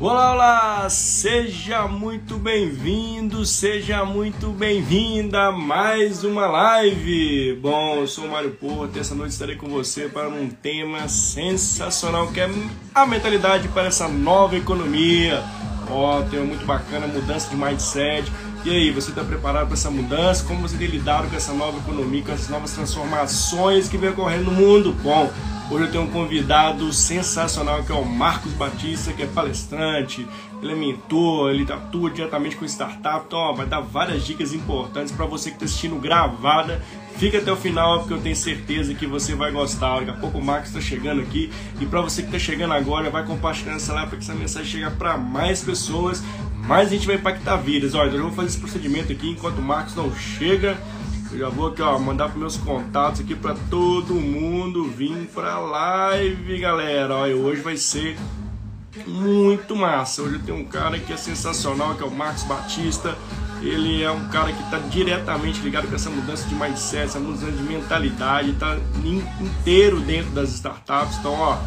Olá, olá! Seja muito bem-vindo, seja muito bem-vinda a mais uma live. Bom, eu sou o Mário Porto e essa noite estarei com você para um tema sensacional que é a mentalidade para essa nova economia. Ó, oh, tema muito bacana, mudança de mindset. E aí, você está preparado para essa mudança? Como você tem lidado com essa nova economia, com essas novas transformações que vem ocorrendo no mundo? Bom, Hoje eu tenho um convidado sensacional que é o Marcos Batista, que é palestrante, ele é mentor, ele atua diretamente com startup, então ó, vai dar várias dicas importantes para você que está assistindo gravada. Fica até o final porque eu tenho certeza que você vai gostar. Daqui a pouco o Marcos está chegando aqui e para você que está chegando agora, vai compartilhando essa live para que essa mensagem chegue para mais pessoas, mais a gente vai impactar vidas. Olha, eu vou fazer esse procedimento aqui enquanto o Marcos não chega. Eu já vou aqui, ó, mandar para meus contatos aqui para todo mundo vir para live, galera. Olha, hoje vai ser muito massa. Hoje tenho um cara que é sensacional, que é o Marcos Batista. Ele é um cara que está diretamente ligado com essa mudança de mindset, essa mudança de mentalidade, está inteiro dentro das startups. Então, ó,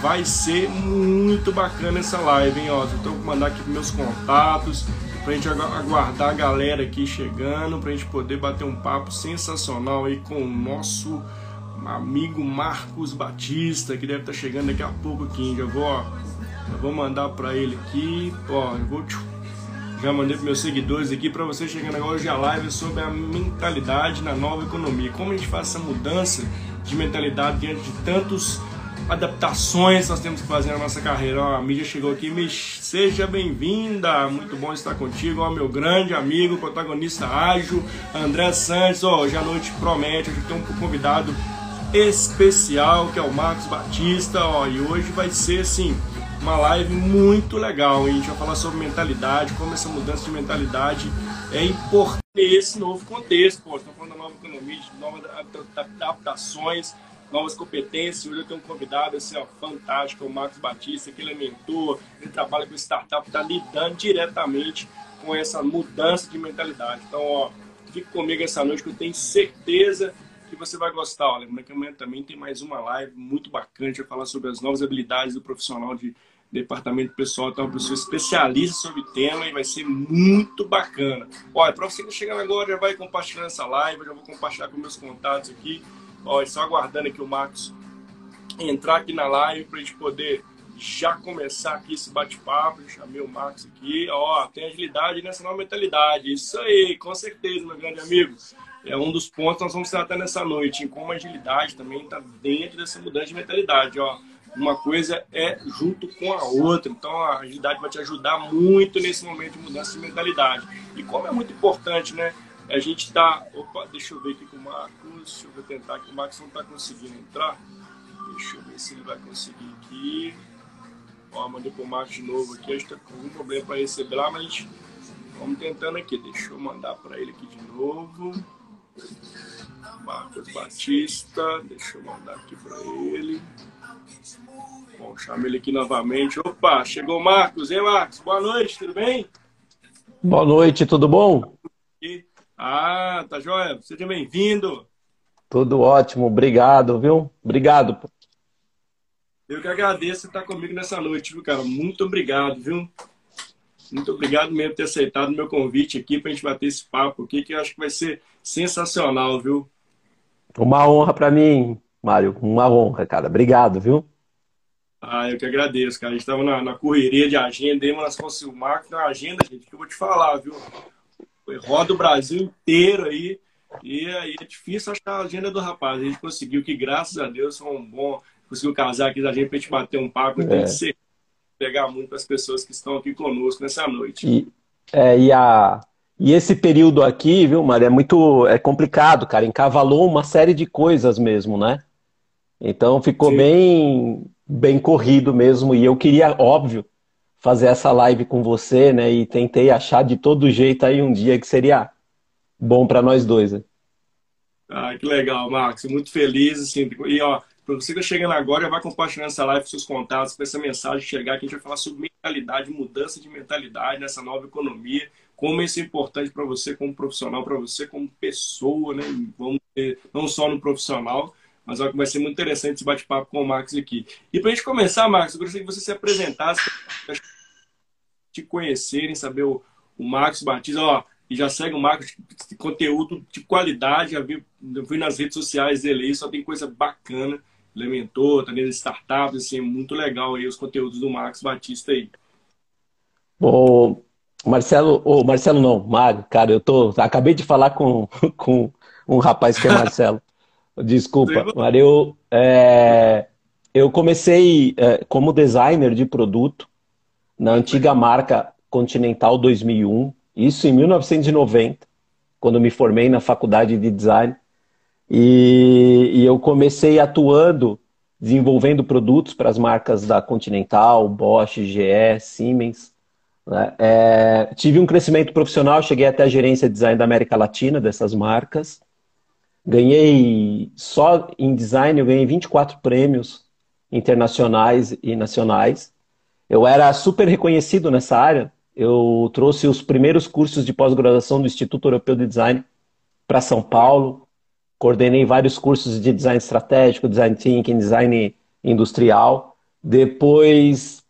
vai ser muito bacana essa live, hein? Ó, eu estou mandar aqui meus contatos pra gente aguardar a galera aqui chegando, pra gente poder bater um papo sensacional aí com o nosso amigo Marcos Batista, que deve estar tá chegando daqui a pouco aqui. Já vou, ó, vou mandar para ele aqui, ó, eu vou já mandei para meus seguidores aqui para você chegando agora hoje a live sobre a mentalidade na nova economia. Como a gente faz essa mudança de mentalidade diante de tantos adaptações nós temos que fazer na nossa carreira. Ó, a mídia chegou aqui, me seja bem-vinda, muito bom estar contigo, ó, meu grande amigo, protagonista ágil, André Santos. Ó, hoje a noite promete, hoje tem um convidado especial que é o Marcos Batista, ó, e hoje vai ser assim uma live muito legal. Hein? A gente vai falar sobre mentalidade, como essa mudança de mentalidade é importante nesse novo contexto. Pô, estamos falando da nova economia, de novas adaptações novas competências. Hoje eu tenho um convidado assim, ó, fantástico, o Marcos Batista, que ele é mentor, ele trabalha com startup, está lidando diretamente com essa mudança de mentalidade. Então, ó, fique comigo essa noite que eu tenho certeza que você vai gostar. Ó, que amanhã também tem mais uma live muito bacana, vai falar sobre as novas habilidades do profissional de departamento pessoal, então uma pessoa especialista sobre o tema e vai ser muito bacana. Olha, para você que está chegando agora, já vai compartilhando essa live, eu já vou compartilhar com meus contatos aqui. Ó, só aguardando aqui o Marcos entrar aqui na live para a gente poder já começar aqui esse bate-papo. Chamei o Marcos aqui. Ó, tem agilidade nessa nova mentalidade. Isso aí, com certeza, meu grande amigo. É um dos pontos que nós vamos tratar nessa noite, em como a agilidade também está dentro dessa mudança de mentalidade. Ó, uma coisa é junto com a outra. Então a agilidade vai te ajudar muito nesse momento de mudança de mentalidade. E como é muito importante, né? A gente está. Opa, deixa eu ver aqui com o Marcos. Deixa eu tentar que o Marcos não está conseguindo entrar. Deixa eu ver se ele vai conseguir aqui. Ó, mandei pro Marcos de novo aqui. A gente tá com algum problema para receber lá, mas vamos tentando aqui. Deixa eu mandar para ele aqui de novo. Marcos Batista. Deixa eu mandar aqui para ele. Bom, chama ele aqui novamente. Opa, chegou o Marcos. hein, Marcos? Boa noite, tudo bem? Boa noite, tudo bom? Ah, tá joia. Seja bem-vindo. Tudo ótimo, obrigado, viu? Obrigado. Eu que agradeço estar comigo nessa noite, viu, cara? Muito obrigado, viu? Muito obrigado mesmo por ter aceitado o meu convite aqui para a gente bater esse papo aqui, que eu acho que vai ser sensacional, viu? Uma honra para mim, Mário. Uma honra, cara. Obrigado, viu? Ah, eu que agradeço, cara. A gente estava na, na, correria de agenda, mas nós o Marco na agenda, gente, que eu vou te falar, viu? Roda o Brasil inteiro aí. E aí é difícil achar a agenda do rapaz. A gente conseguiu que, graças a Deus, foi um bom. Conseguiu casar aqui a gente pra gente bater um papo e é. ser, pegar muito as pessoas que estão aqui conosco nessa noite. E, é, e, a, e esse período aqui, viu, Maria, é muito é complicado, cara. Encavalou uma série de coisas mesmo, né? Então ficou bem, bem corrido mesmo. E eu queria, óbvio, fazer essa live com você, né? E tentei achar de todo jeito aí um dia que seria bom para nós dois. Né? Ah, que legal, Marcos. Muito feliz, assim. E, ó, para você que está chegando agora, vai compartilhando essa live com seus contatos, para essa mensagem chegar, que a gente vai falar sobre mentalidade, mudança de mentalidade nessa nova economia, como isso é importante para você como profissional, para você como pessoa, né? Vamos ter, não só no profissional, mas vai ser muito interessante esse bate-papo com o Marcos aqui. E para a gente começar, Marcos, eu gostaria que você se apresentasse te conhecerem, saber o, o Marcos Batista, ó, e já segue o Marcos conteúdo de qualidade, já vi, vi nas redes sociais dele aí, só tem coisa bacana. Elementor, também das startups, assim, é muito legal aí os conteúdos do Marcos Batista aí. O Marcelo, o Marcelo não, Mário, cara, eu tô, acabei de falar com, com um rapaz que é Marcelo. Desculpa, Mário, eu, é, eu comecei é, como designer de produto na antiga marca Continental 2001, isso em 1990, quando me formei na faculdade de design. E, e eu comecei atuando, desenvolvendo produtos para as marcas da Continental, Bosch, GE, Siemens. Né? É, tive um crescimento profissional, cheguei até a gerência de design da América Latina dessas marcas. Ganhei, só em design, eu ganhei 24 prêmios internacionais e nacionais. Eu era super reconhecido nessa área. Eu trouxe os primeiros cursos de pós-graduação do Instituto Europeu de Design para São Paulo coordenei vários cursos de design estratégico, design thinking, design industrial. Depois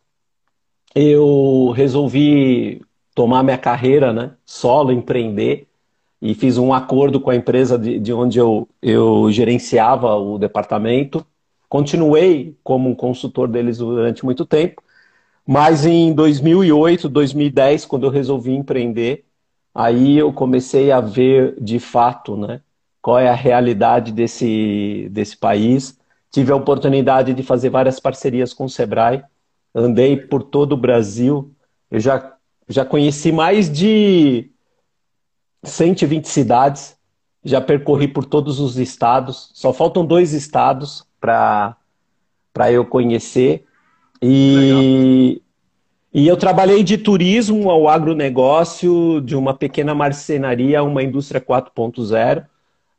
eu resolvi tomar minha carreira, né, solo, empreender, e fiz um acordo com a empresa de, de onde eu, eu gerenciava o departamento. Continuei como um consultor deles durante muito tempo, mas em 2008, 2010, quando eu resolvi empreender, aí eu comecei a ver de fato, né, qual é a realidade desse, desse país. Tive a oportunidade de fazer várias parcerias com o Sebrae, andei por todo o Brasil, eu já, já conheci mais de 120 cidades, já percorri por todos os estados, só faltam dois estados para eu conhecer. E, e eu trabalhei de turismo ao agronegócio, de uma pequena marcenaria a uma indústria 4.0.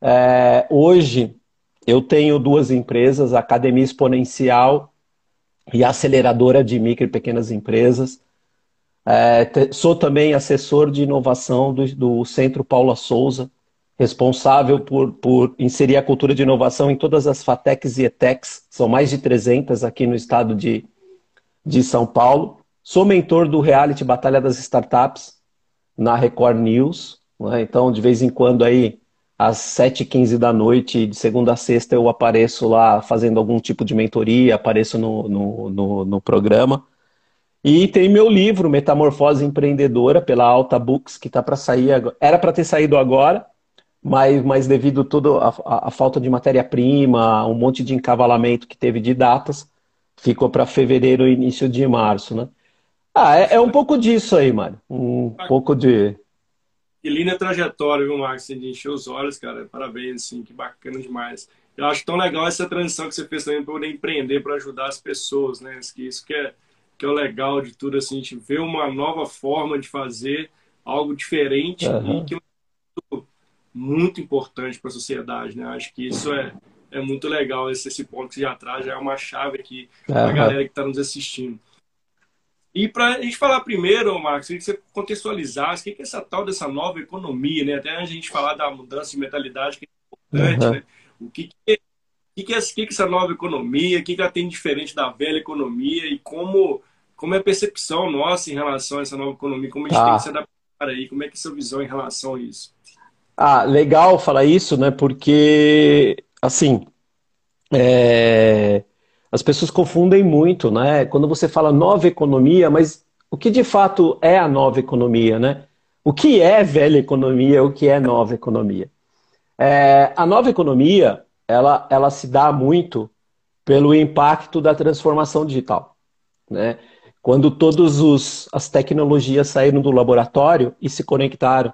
É, hoje eu tenho duas empresas, a Academia Exponencial e a Aceleradora de Micro e Pequenas Empresas. É, sou também assessor de inovação do, do, Centro Paula Souza, responsável por, por inserir a cultura de inovação em todas as FATECs e ETECs, são mais de 300 aqui no estado de, de São Paulo. Sou mentor do reality Batalha das Startups na Record News, né? então de vez em quando aí às 7h15 da noite, de segunda a sexta, eu apareço lá fazendo algum tipo de mentoria, apareço no, no, no, no programa. E tem meu livro, Metamorfose Empreendedora, pela Alta Books, que está para sair agora. Era para ter saído agora, mas, mas devido toda a, a, a falta de matéria-prima, um monte de encavalamento que teve de datas, ficou para fevereiro, início de março, né? Ah, é, é um pouco disso aí, Mário. Um pouco de que linda trajetória, viu, Marcos? Você encheu os olhos, cara. Parabéns, assim, que bacana demais. Eu acho tão legal essa transição que você fez também para poder empreender, para ajudar as pessoas, né? Que isso que é, que é o legal de tudo, assim, a gente vê uma nova forma de fazer algo diferente uhum. e que é muito importante para a sociedade, né? Acho que isso é, é muito legal, esse, esse ponto que você já traz, já é uma chave aqui para a uhum. galera que está nos assistindo. E para a gente falar primeiro, Marcos, queria que você contextualizasse o que é essa tal dessa nova economia, né? Até a gente falar da mudança de mentalidade, que é importante, uhum. né? O que, que, é, o que, que, é, que, que é essa nova economia, o que, que ela tem diferente da velha economia e como, como é a percepção nossa em relação a essa nova economia, como a gente ah. tem que se adaptar aí, como é que é a sua visão em relação a isso? Ah, legal falar isso, né? Porque, assim, é as pessoas confundem muito, né? Quando você fala nova economia, mas o que de fato é a nova economia, né? O que é velha economia, o que é nova economia? É, a nova economia, ela, ela se dá muito pelo impacto da transformação digital, né? Quando todas as tecnologias saíram do laboratório e se conectaram,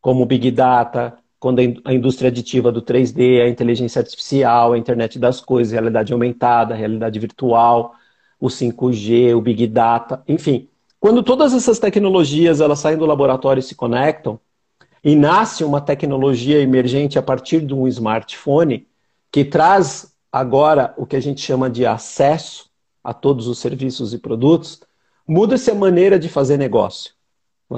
como Big Data, quando a indústria aditiva do 3D, a inteligência artificial, a internet das coisas, realidade aumentada, realidade virtual, o 5G, o Big Data, enfim. Quando todas essas tecnologias elas saem do laboratório e se conectam, e nasce uma tecnologia emergente a partir de um smartphone que traz agora o que a gente chama de acesso a todos os serviços e produtos, muda-se a maneira de fazer negócio.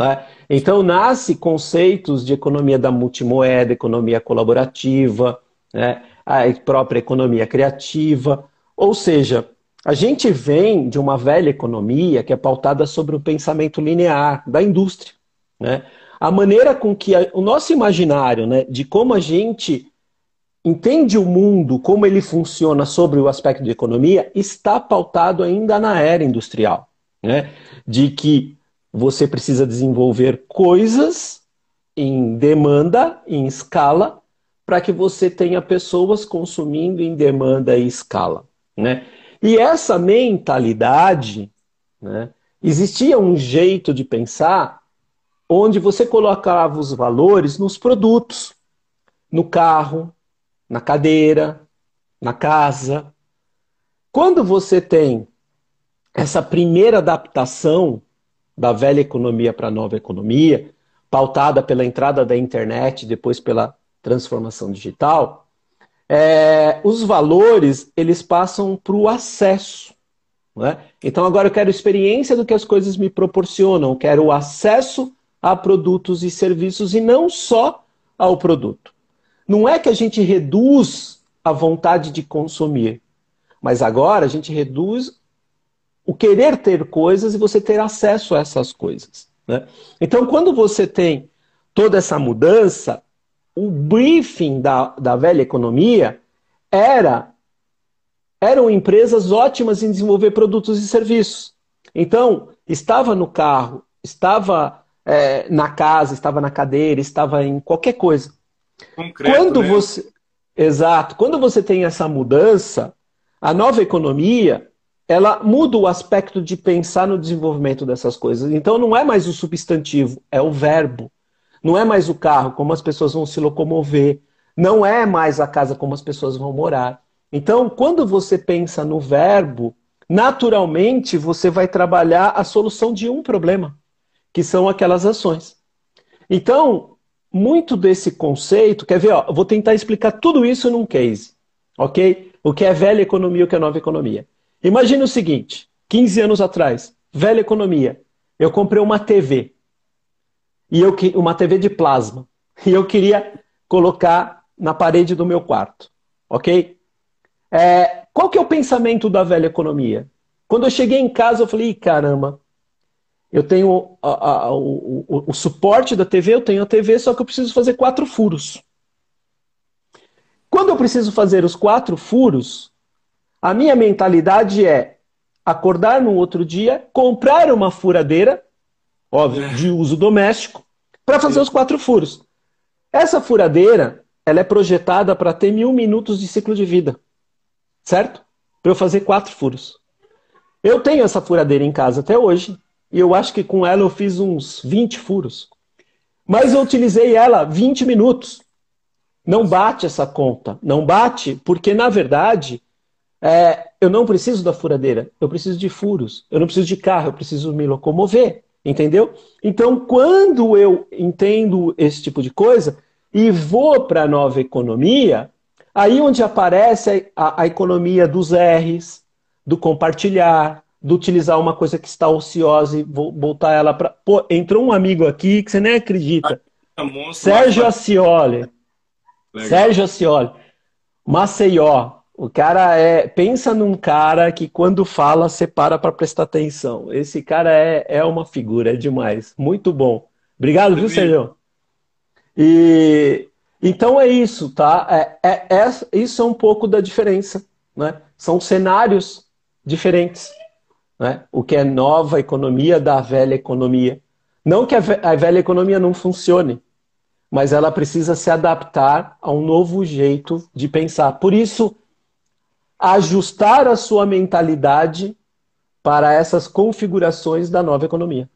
É? Então, nasce conceitos de economia da multimoeda, economia colaborativa, né? a própria economia criativa. Ou seja, A gente vem de uma velha economia que é pautada sobre o pensamento linear da indústria. Né? A maneira com que a, o nosso imaginário né, de como a gente entende o mundo, como ele funciona sobre o aspecto de economia, está pautado ainda na era industrial. Né? De que você precisa desenvolver coisas em demanda, em escala, para que você tenha pessoas consumindo em demanda e escala. Né? E essa mentalidade, né, existia um jeito de pensar onde você colocava os valores nos produtos, no carro, na cadeira, na casa. Quando você tem essa primeira adaptação da velha economia para a nova economia, pautada pela entrada da internet, depois pela transformação digital, é, os valores eles passam para o acesso. Né? Então agora eu quero experiência do que as coisas me proporcionam, quero o acesso a produtos e serviços e não só ao produto. Não é que a gente reduz a vontade de consumir, mas agora a gente reduz o querer ter coisas e você ter acesso a essas coisas. Né? Então, quando você tem toda essa mudança, o briefing da, da velha economia era eram empresas ótimas em desenvolver produtos e serviços. Então, estava no carro, estava é, na casa, estava na cadeira, estava em qualquer coisa. Concreto, quando né? você Exato. Quando você tem essa mudança, a nova economia, ela muda o aspecto de pensar no desenvolvimento dessas coisas. Então não é mais o substantivo, é o verbo. Não é mais o carro, como as pessoas vão se locomover. Não é mais a casa, como as pessoas vão morar. Então, quando você pensa no verbo, naturalmente você vai trabalhar a solução de um problema, que são aquelas ações. Então, muito desse conceito, quer ver, ó, vou tentar explicar tudo isso num case, ok? O que é velha economia o que é nova economia. Imagine o seguinte, 15 anos atrás, velha economia, eu comprei uma TV e eu uma TV de plasma e eu queria colocar na parede do meu quarto, ok? É, qual que é o pensamento da velha economia? Quando eu cheguei em casa, eu falei, caramba, eu tenho a, a, o, o, o, suporte da TV, eu tenho a TV, só que eu preciso fazer quatro furos. Quando eu preciso fazer os quatro furos, a minha mentalidade é acordar no outro dia, comprar uma furadeira óbvio, de uso doméstico, para fazer os quatro furos. Essa furadeira, ela é projetada para ter mil minutos de ciclo de vida, certo? Para eu fazer quatro furos. Eu tenho essa furadeira em casa até hoje, e eu acho que com ela eu fiz uns 20 furos. Mas eu utilizei ela 20 minutos. Não bate essa conta. Não bate porque, na verdade, é, eu não preciso da furadeira. Eu preciso de furos. Eu não preciso de carro. Eu preciso me locomover. Entendeu? Então, quando eu entendo esse tipo de coisa e vou para a nova economia, aí onde aparece a, a, economia dos R's, do compartilhar, do utilizar uma coisa que está ociosa e voltar ela para. Pô, entrou um amigo aqui que você nem acredita. Ah, Sérgio Acioli. Sérgio Acioli. Maceió. O cara é. Pensa num cara que quando fala, você para para prestar atenção. Esse cara é, é uma figura, é demais. Muito bom. Obrigado, viu, Sérgio? E então é isso, tá? É, é, é, isso é um pouco da diferença. Né? São cenários diferentes. Né? O que é nova economia da velha economia. Não que a velha economia não funcione, mas ela precisa se adaptar a um novo jeito de pensar. Por isso, ajustar a sua mentalidade para essas configurações da nova economia.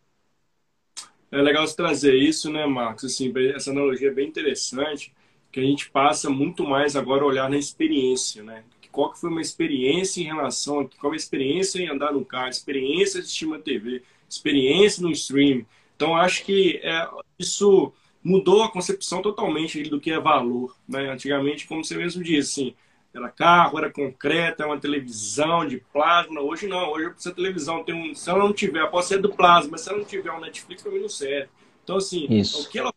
É legal você trazer isso, né, Marcos? Assim, essa analogia é bem interessante, que a gente passa muito mais agora a olhar na experiência, né? Qual que foi uma experiência em relação a qual a experiência em andar no carro, experiência de assistir uma TV, experiência no stream. Então, acho que é, isso mudou a concepção totalmente do que é valor. Né? Antigamente, como você mesmo disse, assim, era carro, era concreto, era uma televisão de plasma. Hoje não, hoje essa televisão tem um. Se ela não tiver, pode ser do plasma, mas se ela não tiver um Netflix, para mim não serve. Então, assim, Isso. o que ela.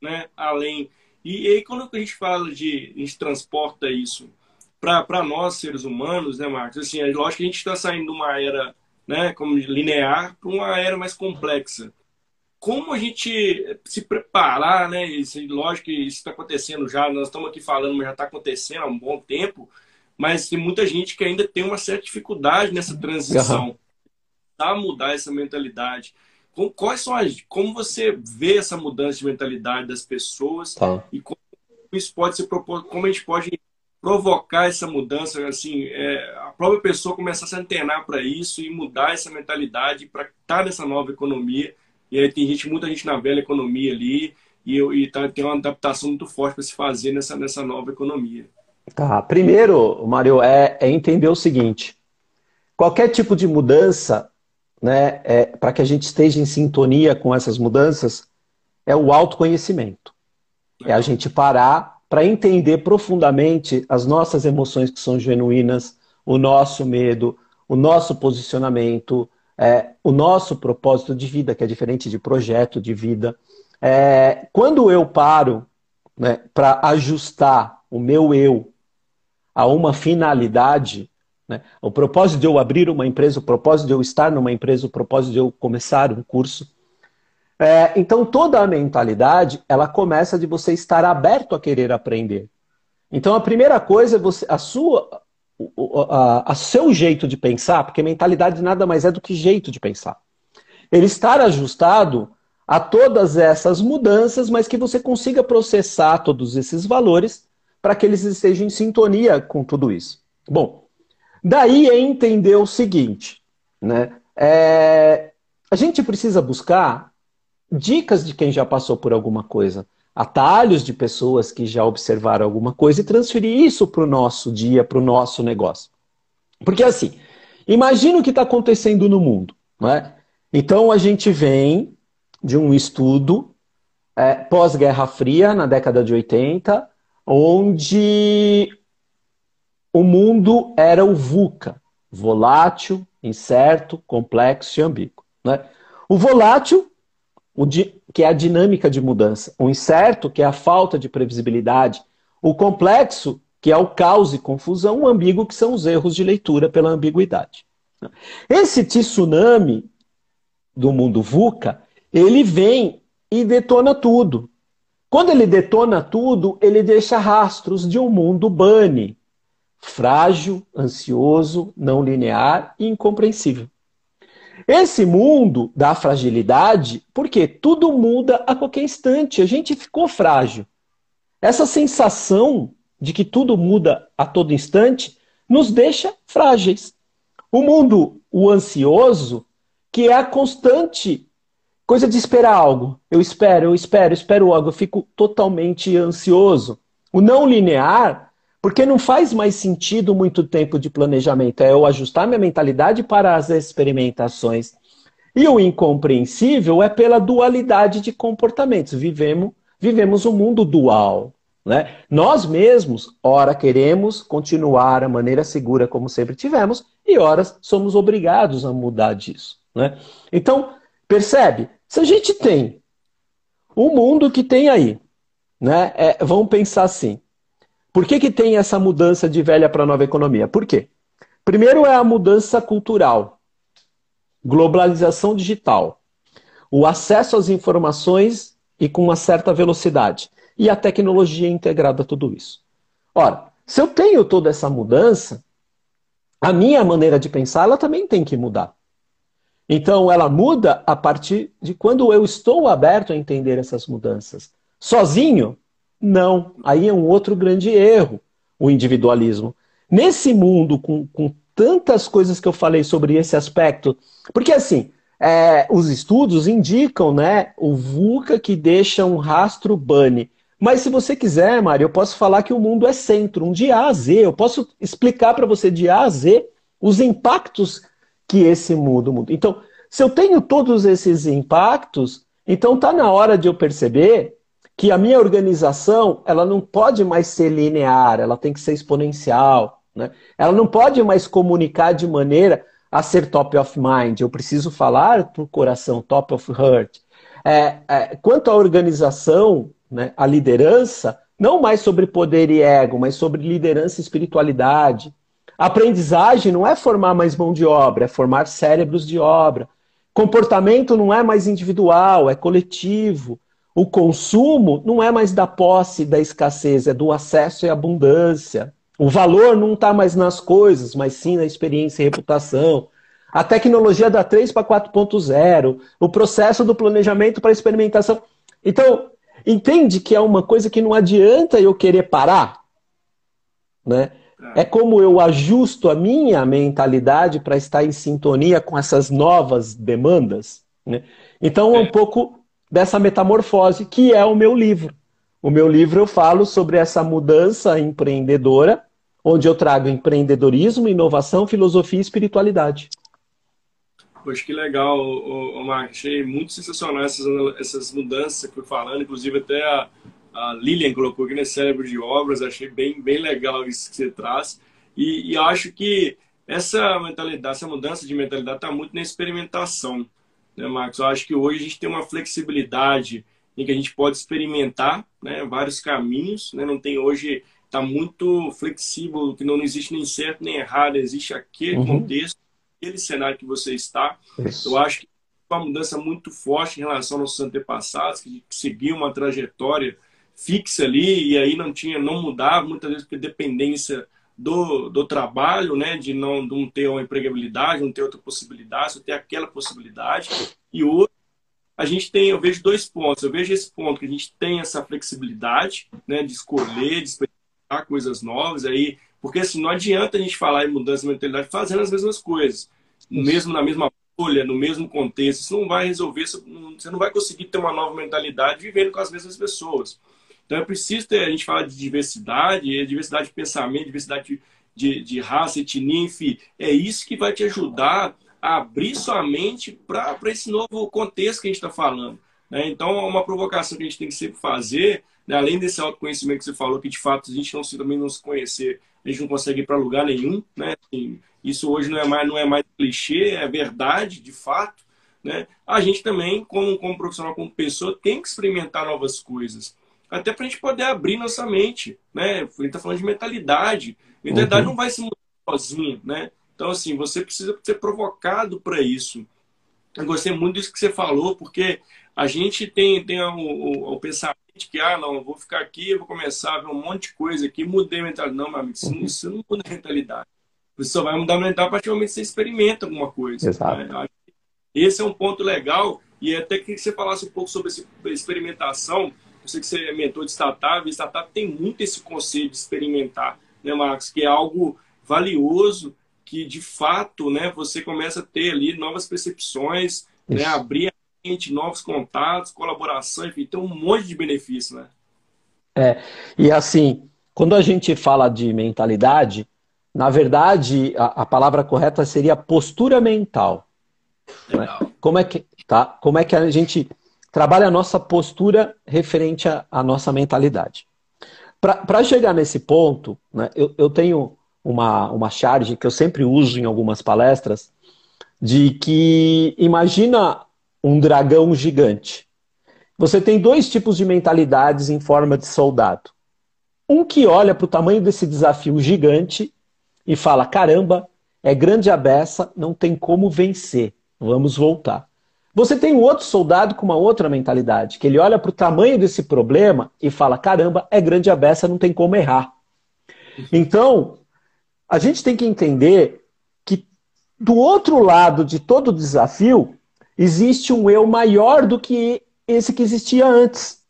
Né, além. E, e aí, quando a gente fala de. A gente transporta isso para nós, seres humanos, né, Marcos? Assim, é lógico que a gente está saindo de uma era né, como linear para uma era mais complexa. Como a gente se preparar, né? Isso, lógico que isso está acontecendo já, nós estamos aqui falando, mas já está acontecendo há um bom tempo, mas tem muita gente que ainda tem uma certa dificuldade nessa transição, uhum. a mudar essa mentalidade. Como, quais são as, como você vê essa mudança de mentalidade das pessoas tá. e como isso pode ser como a gente pode provocar essa mudança, assim, é, a própria pessoa começar a se antenar para isso e mudar essa mentalidade para estar tá nessa nova economia. E aí tem gente, muita gente na velha economia ali e, e tá, tem uma adaptação muito forte para se fazer nessa, nessa nova economia. Tá. Primeiro, Mário, é, é entender o seguinte: qualquer tipo de mudança, né, é, para que a gente esteja em sintonia com essas mudanças, é o autoconhecimento. É a gente parar para entender profundamente as nossas emoções que são genuínas, o nosso medo, o nosso posicionamento, é, o nosso propósito de vida, que é diferente de projeto de vida. É, quando eu paro né, para ajustar o meu eu a uma finalidade, né, o propósito de eu abrir uma empresa, o propósito de eu estar numa empresa, o propósito de eu começar um curso, é, então toda a mentalidade ela começa de você estar aberto a querer aprender. Então a primeira coisa é você, a sua, a, a seu jeito de pensar, porque mentalidade nada mais é do que jeito de pensar. Ele estar ajustado a todas essas mudanças, mas que você consiga processar todos esses valores para que eles estejam em sintonia com tudo isso. Bom, daí é entender o seguinte, né? É, a gente precisa buscar dicas de quem já passou por alguma coisa, atalhos de pessoas que já observaram alguma coisa e transferir isso para o nosso dia, para o nosso negócio. Porque assim, imagina o que está acontecendo no mundo. É? Então a gente vem de um estudo é, pós-Guerra Fria, na década de 80, onde o mundo era o VUCA, volátil, incerto, complexo e ambíguo. Né? O volátil o que é a dinâmica de mudança, o incerto, que é a falta de previsibilidade, o complexo, que é o caos e confusão, o ambíguo, que são os erros de leitura pela ambiguidade. Esse tsunami do mundo VUCA, ele vem e detona tudo. Quando ele detona tudo, ele deixa rastros de um mundo bunny, frágil, ansioso, não linear e incompreensível. Esse mundo da fragilidade, porque tudo muda a qualquer instante, a gente ficou frágil. Essa sensação de que tudo muda a todo instante nos deixa frágeis. O mundo, o ansioso, que é a constante coisa de esperar algo. Eu espero, eu espero, espero algo, eu fico totalmente ansioso. O não linear porque não faz mais sentido muito tempo de planejamento. É eu ajustar minha mentalidade para as experimentações. E o incompreensível é pela dualidade de comportamentos. Vivemos, vivemos um mundo dual. Né? Nós mesmos, ora queremos continuar a maneira segura como sempre tivemos, e ora somos obrigados a mudar disso. Né? Então, percebe? Se a gente tem um mundo que tem aí, né? É, vamos pensar assim: por que, que tem essa mudança de velha para nova economia? Por quê? Primeiro é a mudança cultural, globalização digital, o acesso às informações e com uma certa velocidade, e a tecnologia integrada a tudo isso. Ora, se eu tenho toda essa mudança, a minha maneira de pensar ela também tem que mudar. Então, ela muda a partir de quando eu estou aberto a entender essas mudanças. Sozinho, não, aí é um outro grande erro, o individualismo. Nesse mundo, com, com tantas coisas que eu falei sobre esse aspecto, porque assim, é, os estudos indicam né, o VUCA que deixa um rastro bunny. Mas se você quiser, Mário, eu posso falar que o mundo é centro, um de A a Z. Eu posso explicar para você de A a Z os impactos que esse mundo muda. Então, se eu tenho todos esses impactos, então está na hora de eu perceber que a minha organização ela não pode mais ser linear, ela tem que ser exponencial. Né? Ela não pode mais comunicar de maneira a ser top of mind. Eu preciso falar para o coração, top of heart. É, é, quanto à organização, né, a liderança não mais sobre poder e ego, mas sobre liderança e espiritualidade. Aprendizagem não é formar mais mão de obra, é formar cérebros de obra. Comportamento não é mais individual, é coletivo. O consumo não é mais da posse da escassez, é do acesso e abundância. O valor não está mais nas coisas, mas sim na experiência e reputação. A tecnologia da 3 para 4.0, o processo do planejamento para experimentação. Então, entende que é uma coisa que não adianta eu querer parar? Né? É como eu ajusto a minha mentalidade para estar em sintonia com essas novas demandas. Né? Então, é um pouco dessa metamorfose, que é o meu livro. O meu livro eu falo sobre essa mudança empreendedora, onde eu trago empreendedorismo, inovação, filosofia e espiritualidade. Poxa, que legal, o. Achei muito sensacional essas, essas mudanças que eu fui falando, inclusive até a, a Lilian colocou aqui nesse cérebro de obras, achei bem, bem legal isso que você traz. E, e acho que essa mentalidade, essa mudança de mentalidade está muito na experimentação, né, Marcos? Eu acho que hoje a gente tem uma flexibilidade em que a gente pode experimentar né, vários caminhos, né? não tem hoje, está muito flexível, que não existe nem certo nem errado, existe aquele uhum. contexto, aquele cenário que você está. Isso. Eu acho que uma mudança muito forte em relação aos antepassados, que seguiam uma trajetória fixa ali e aí não tinha, não mudava, muitas vezes por dependência do, do trabalho, né, de não, de não ter uma empregabilidade, não ter outra possibilidade, só ter aquela possibilidade. E hoje a gente tem, eu vejo dois pontos. Eu vejo esse ponto que a gente tem essa flexibilidade, né, de escolher, de experimentar coisas novas aí, porque assim, não adianta a gente falar em mudança de mentalidade fazendo as mesmas coisas, mesmo na mesma bolha, no mesmo contexto. Isso não vai resolver, você não vai conseguir ter uma nova mentalidade vivendo com as mesmas pessoas. Então é preciso ter, a gente fala de diversidade, diversidade de pensamento, diversidade de, de raça, etnia, enfim. É isso que vai te ajudar a abrir sua mente para esse novo contexto que a gente está falando. Né? Então, é uma provocação que a gente tem que sempre fazer, né? além desse autoconhecimento que você falou, que de fato a gente não se, também não se conhecer, a gente não consegue ir para lugar nenhum. Né? Assim, isso hoje não é mais, não é mais clichê, é verdade, de fato. Né? A gente também, como, como profissional, como pessoa, tem que experimentar novas coisas até para a gente poder abrir nossa mente, né? Ele está falando de mentalidade. Mentalidade uhum. não vai se mudar sozinho, né? Então, assim, você precisa ser provocado para isso. Eu gostei muito disso que você falou, porque a gente tem, tem o, o, o pensamento de que, ah, não, eu vou ficar aqui, eu vou começar a ver um monte de coisa aqui, mudei a mentalidade. Não, meu amigo, isso, uhum. isso não muda a mentalidade. Você só vai mudar a mentalidade a partir do momento que você experimenta alguma coisa. Exato. Né? Esse é um ponto legal, e até que você falasse um pouco sobre essa experimentação, eu sei que você é mentor de startup, e startup tem muito esse conceito de experimentar, né, Marcos? Que é algo valioso, que de fato né, você começa a ter ali novas percepções, né, abrir a mente, novos contatos, colaboração, enfim, tem um monte de benefícios, né? É, e assim, quando a gente fala de mentalidade, na verdade, a, a palavra correta seria postura mental. Né? Como, é que, tá? Como é que a gente trabalha a nossa postura referente à, nossa mentalidade. Para chegar nesse ponto, né, eu, eu tenho uma, uma charge que eu sempre uso em algumas palestras, de que imagina um dragão gigante. Você tem dois tipos de mentalidades em forma de soldado. Um que olha para o tamanho desse desafio gigante e fala: caramba, é grande a beça, não tem como vencer, vamos voltar. Você tem um outro soldado com uma outra mentalidade, que ele olha para o tamanho desse problema e fala: caramba, é grande a beça, não tem como errar. Então, a gente tem que entender que do outro lado de todo desafio existe um eu maior do que esse que existia antes.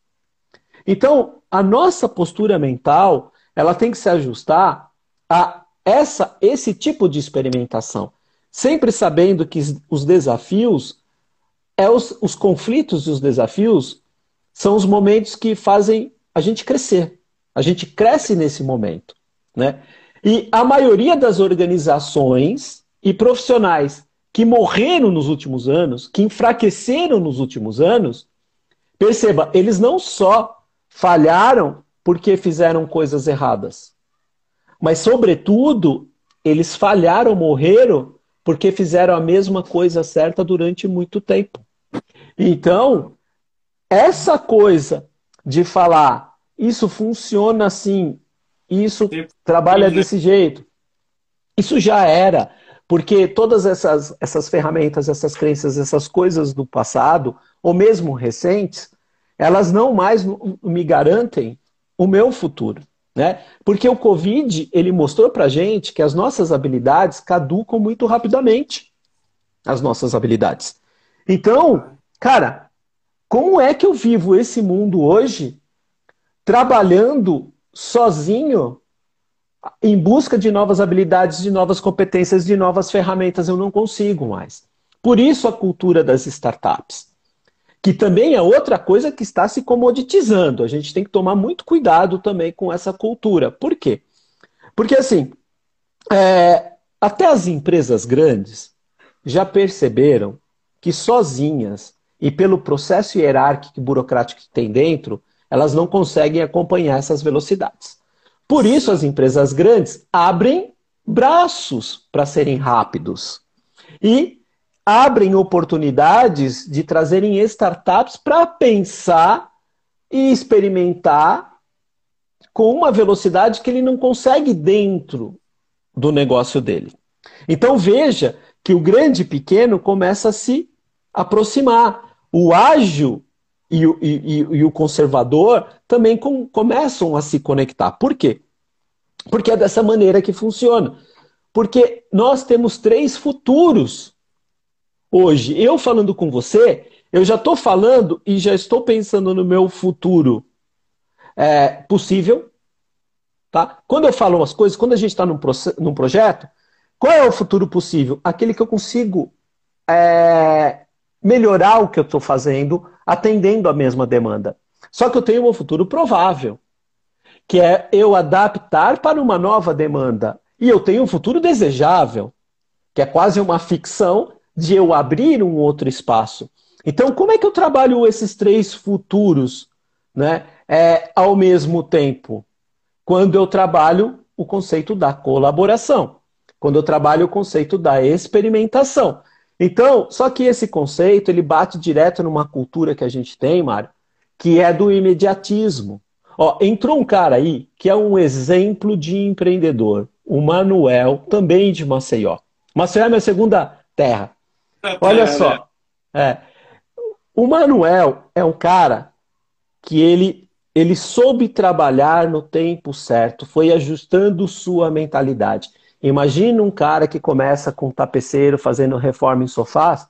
Então, a nossa postura mental, ela tem que se ajustar a essa esse tipo de experimentação, sempre sabendo que os desafios é os, os conflitos e os desafios são os momentos que fazem a gente crescer. A gente cresce nesse momento. Né? E a maioria das organizações e profissionais que morreram nos últimos anos, que enfraqueceram nos últimos anos, perceba, eles não só falharam porque fizeram coisas erradas, mas, sobretudo, eles falharam, morreram porque fizeram a mesma coisa certa durante muito tempo. Então, essa coisa de falar isso funciona assim, isso trabalha desse jeito. Isso já era, porque todas essas, essas ferramentas, essas crenças, essas coisas do passado, ou mesmo recentes, elas não mais me garantem o meu futuro. Né? Porque o Covid ele mostrou para gente que as nossas habilidades caducam muito rapidamente. As nossas habilidades. Então, cara, como é que eu vivo esse mundo hoje trabalhando sozinho em busca de novas habilidades, de novas competências, de novas ferramentas? Eu não consigo mais. Por isso a cultura das startups que também é outra coisa que está se comoditizando. A gente tem que tomar muito cuidado também com essa cultura. Por quê? Porque, assim, é, até as empresas grandes já perceberam que sozinhas e pelo processo hierárquico e burocrático que tem dentro, elas não conseguem acompanhar essas velocidades. Por isso, as empresas grandes abrem braços para serem rápidos. E abrem oportunidades de trazerem startups para pensar e experimentar com uma velocidade que ele não consegue dentro do negócio dele. Então veja que o grande e pequeno começa a se aproximar. O ágil e o, e, e o conservador também com, começam a se conectar. Por quê? Porque é dessa maneira que funciona. Porque nós temos três futuros hoje. Eu falando com você, eu já estou falando e já estou pensando no meu futuro é, possível. Tá? Quando eu falo umas coisas, quando a gente está num, num, projeto, qual é o futuro possível? Aquele que eu consigo é, melhorar o que eu estou fazendo, atendendo a mesma demanda. Só que eu tenho um futuro provável, que é eu adaptar para uma nova demanda. E eu tenho um futuro desejável, que é quase uma ficção de eu abrir um outro espaço. Então, como é que eu trabalho esses três futuros né, é, ao mesmo tempo? Quando eu trabalho o conceito da colaboração, quando eu trabalho o conceito da experimentação. Então, só que esse conceito ele bate direto numa cultura que a gente tem, Mário, que é do imediatismo. Ó, entrou um cara aí que é um exemplo de empreendedor, o Manuel, também de Maceió. Maceió é minha segunda terra. Olha só. É. O Manuel é um cara que ele, ele soube trabalhar no tempo certo, foi ajustando sua mentalidade. Imagina um cara que começa com um tapeceiro fazendo reforma em sofás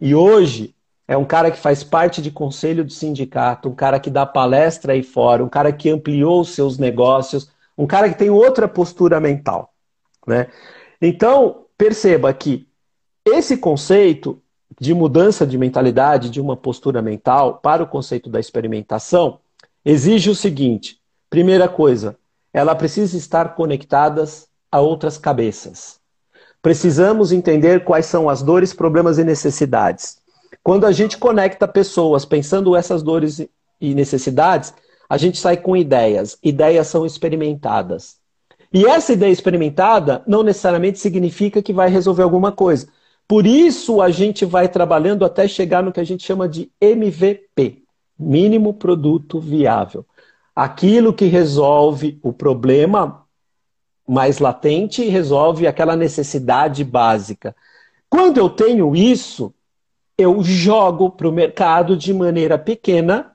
e hoje é um cara que faz parte de conselho do sindicato, um cara que dá palestra aí fora, um cara que ampliou os seus negócios, um cara que tem outra postura mental. Né? Então, perceba que esse conceito de mudança de mentalidade, de uma postura mental, para o conceito da experimentação, exige o seguinte: primeira coisa, ela precisa estar conectadas a outras cabeças. Precisamos entender quais são as dores, problemas e necessidades. Quando a gente conecta pessoas pensando essas dores e necessidades, a gente sai com ideias. Ideias são experimentadas. E essa ideia experimentada não necessariamente significa que vai resolver alguma coisa. Por isso a gente vai trabalhando até chegar no que a gente chama de MVP mínimo produto viável. Aquilo que resolve o problema mais latente e resolve aquela necessidade básica. Quando eu tenho isso, eu jogo para o mercado de maneira pequena,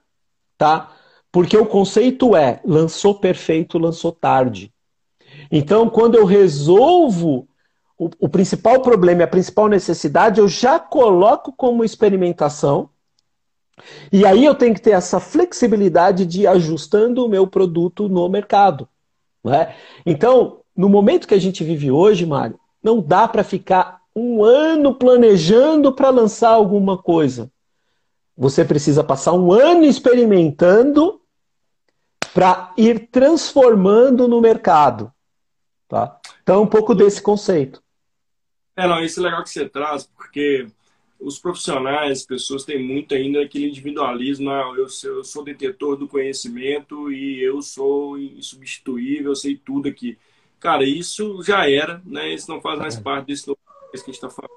tá? Porque o conceito é lançou perfeito, lançou tarde. Então, quando eu resolvo o, o principal problema a principal necessidade eu já coloco como experimentação. E aí eu tenho que ter essa flexibilidade de ir ajustando o meu produto no mercado. É? Então, no momento que a gente vive hoje, Mário, não dá para ficar um ano planejando para lançar alguma coisa. Você precisa passar um ano experimentando para ir transformando no mercado. Tá? Então, um pouco desse conceito. É, não, isso é legal que você traz, porque os profissionais, as pessoas têm muito ainda aquele individualismo, ah, eu, eu sou detetor do conhecimento e eu sou insubstituível, eu sei tudo aqui. Cara, isso já era, né? Isso não faz mais é. parte novo que a gente está falando.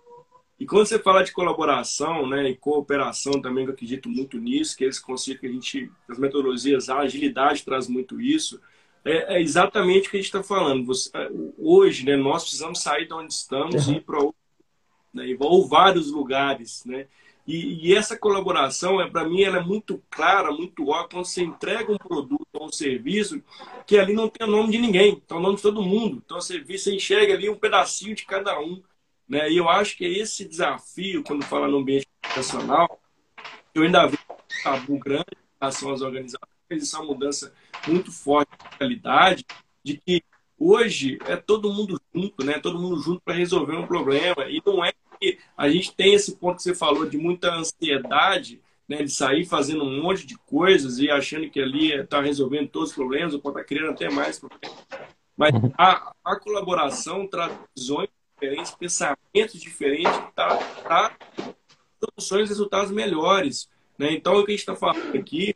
E quando você fala de colaboração né, e cooperação também, eu acredito muito nisso, que esse conceito que a gente, as metodologias, a agilidade traz muito isso, é, é exatamente o que a gente está falando. Você, é, hoje, né, nós precisamos sair de onde estamos uhum. e ir para né, ou vários lugares, né? E, e essa colaboração, é para mim, ela é muito clara, muito óbvia, quando você entrega um produto ou um serviço que ali não tem o nome de ninguém, tem o nome de todo mundo. Então, você, você enxerga ali um pedacinho de cada um. Né? E eu acho que esse desafio, quando fala no ambiente profissional, eu ainda vejo um tabu grande em relação às organizações, isso é mudança muito forte de realidade, de que hoje é todo mundo junto, né? Todo mundo junto para resolver um problema. E não é a gente tem esse ponto que você falou de muita ansiedade, né? De sair fazendo um monte de coisas e achando que ali está resolvendo todos os problemas, ou pode estar tá criando até mais problemas. Mas uhum. a, a colaboração traz visões diferentes, pensamentos diferentes, tá, tá soluções e resultados melhores. Né? Então, o que a gente está falando aqui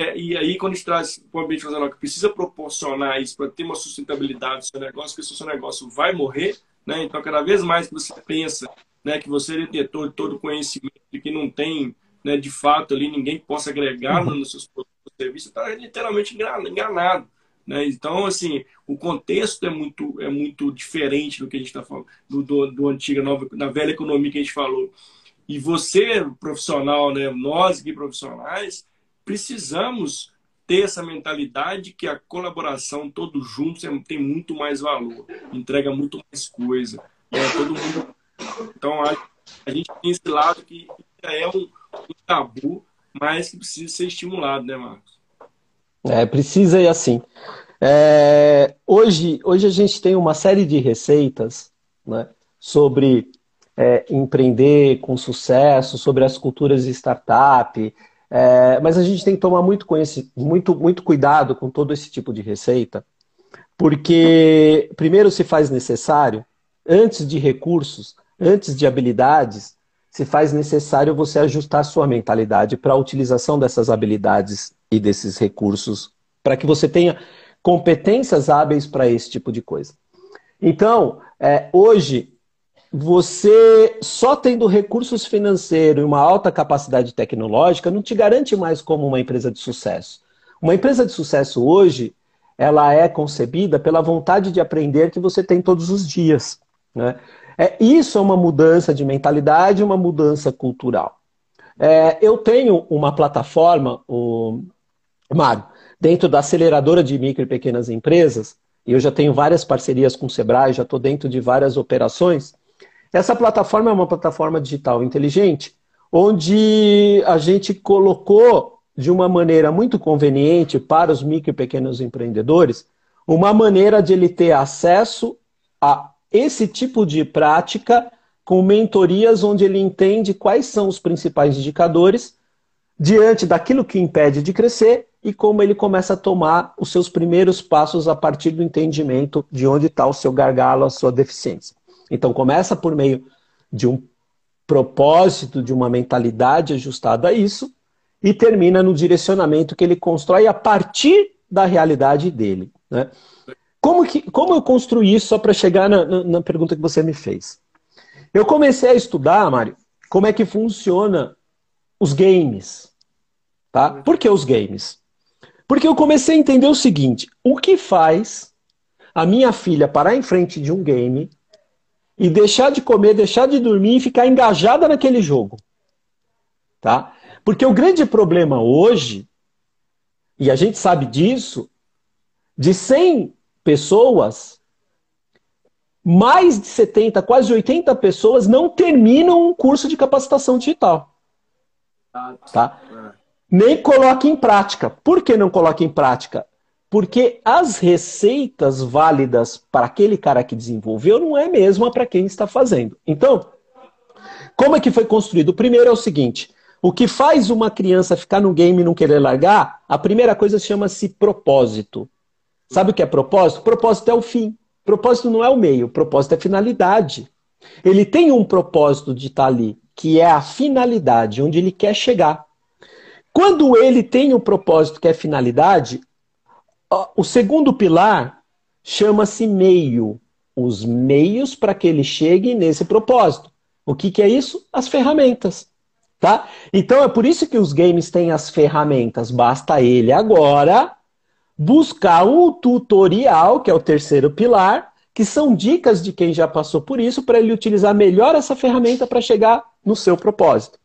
é, e aí, quando a gente traz para o ambiente profissional que precisa proporcionar isso para ter uma sustentabilidade do seu negócio, que o seu negócio vai morrer, né? Então, cada vez mais que você pensa né, que você é detetor de todo o conhecimento e que não tem, né, de fato, ali ninguém que possa agregar uhum. nos seus produtos serviços, está literalmente enganado. Né? Então, assim, o contexto é muito, é muito diferente do que a gente está falando, do, do, do antiga, nova, da velha economia que a gente falou. E você, profissional, né, nós aqui profissionais, precisamos ter essa mentalidade que a colaboração todos juntos é, tem muito mais valor, entrega muito mais coisa. É, todo mundo. Então a, a gente tem esse lado que é um, um, tabu, mas que precisa ser estimulado, né, Marcos? É, precisa e assim. É, hoje, hoje a gente tem uma série de receitas né, sobre é, empreender com sucesso, sobre as culturas de startup, é, mas a gente tem que tomar muito, muito, muito cuidado com todo esse tipo de receita, porque primeiro se faz necessário, antes de recursos, antes de habilidades, se faz necessário você ajustar sua mentalidade para a utilização dessas habilidades e desses recursos, para que você tenha competências hábeis para esse tipo de coisa. Então, é, hoje, você só tendo recursos financeiros e uma alta capacidade tecnológica não te garante mais como uma empresa de sucesso. Uma empresa de sucesso hoje, ela é concebida pela vontade de aprender que você tem todos os dias. Né? É, isso é uma mudança de mentalidade, uma mudança cultural. É, eu tenho uma plataforma, o Mário, dentro da aceleradora de micro e pequenas empresas, e eu já tenho várias parcerias com o Sebrae, já estou dentro de várias operações, essa plataforma é uma plataforma digital inteligente, onde a gente colocou de uma maneira muito conveniente para os micro e pequenos empreendedores, uma maneira de ele ter acesso a esse tipo de prática com mentorias onde ele entende quais são os principais indicadores diante daquilo que impede de crescer e como ele começa a tomar os seus primeiros passos a partir do entendimento de onde está o seu gargalo, a sua deficiência. Então começa por meio de um propósito, de uma mentalidade ajustada a isso, e termina no direcionamento que ele constrói a partir da realidade dele. Né? Como, que, como eu construí isso só para chegar na, na, na, pergunta que você me fez? Eu comecei a estudar, Mário, como é que funciona os games. Tá? Por que os games? Porque eu comecei a entender o seguinte: o que faz a minha filha parar em frente de um game e deixar de comer, deixar de dormir e ficar engajada naquele jogo. Tá? Porque o grande problema hoje, e a gente sabe disso, de 100 pessoas, mais de 70, quase 80 pessoas não terminam um curso de capacitação digital. Tá? Nem coloca em prática. Por que não coloca em prática? Porque as receitas válidas para aquele cara que desenvolveu não é a mesma para quem está fazendo. Então, como é que foi construído? O primeiro é o seguinte: o que faz uma criança ficar no game e não querer largar, a primeira coisa chama-se propósito. Sabe o que é propósito? Propósito é o fim. Propósito não é o meio, propósito é finalidade. Ele tem um propósito de estar ali, que é a finalidade, onde ele quer chegar. Quando ele tem o um propósito que é finalidade, o segundo pilar chama-se meio. Os meios para que ele chegue nesse propósito. O que, que é isso? As ferramentas. Tá? Então é por isso que os games têm as ferramentas. Basta ele agora buscar um tutorial, que é o terceiro pilar, que são dicas de quem já passou por isso, para ele utilizar melhor essa ferramenta para chegar no seu propósito.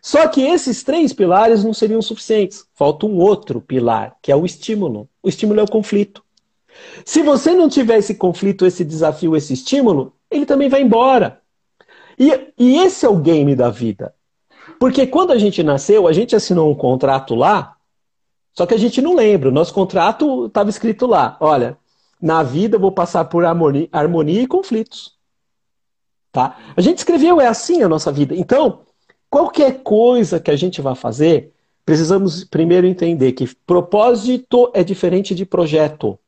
Só que esses três pilares não seriam suficientes. Falta um outro pilar, que é o estímulo. O estímulo é o conflito. Se você não tiver esse conflito, esse desafio, esse estímulo, ele também vai embora. E, e esse é o game da vida. Porque quando a gente nasceu, a gente assinou um contrato lá, só que a gente não lembra. Nosso contrato estava escrito lá: olha, na vida eu vou passar por harmonia, harmonia e conflitos. Tá? A gente escreveu, é assim a nossa vida. Então, qualquer coisa que a gente vá fazer, precisamos primeiro entender que propósito é diferente de projeto.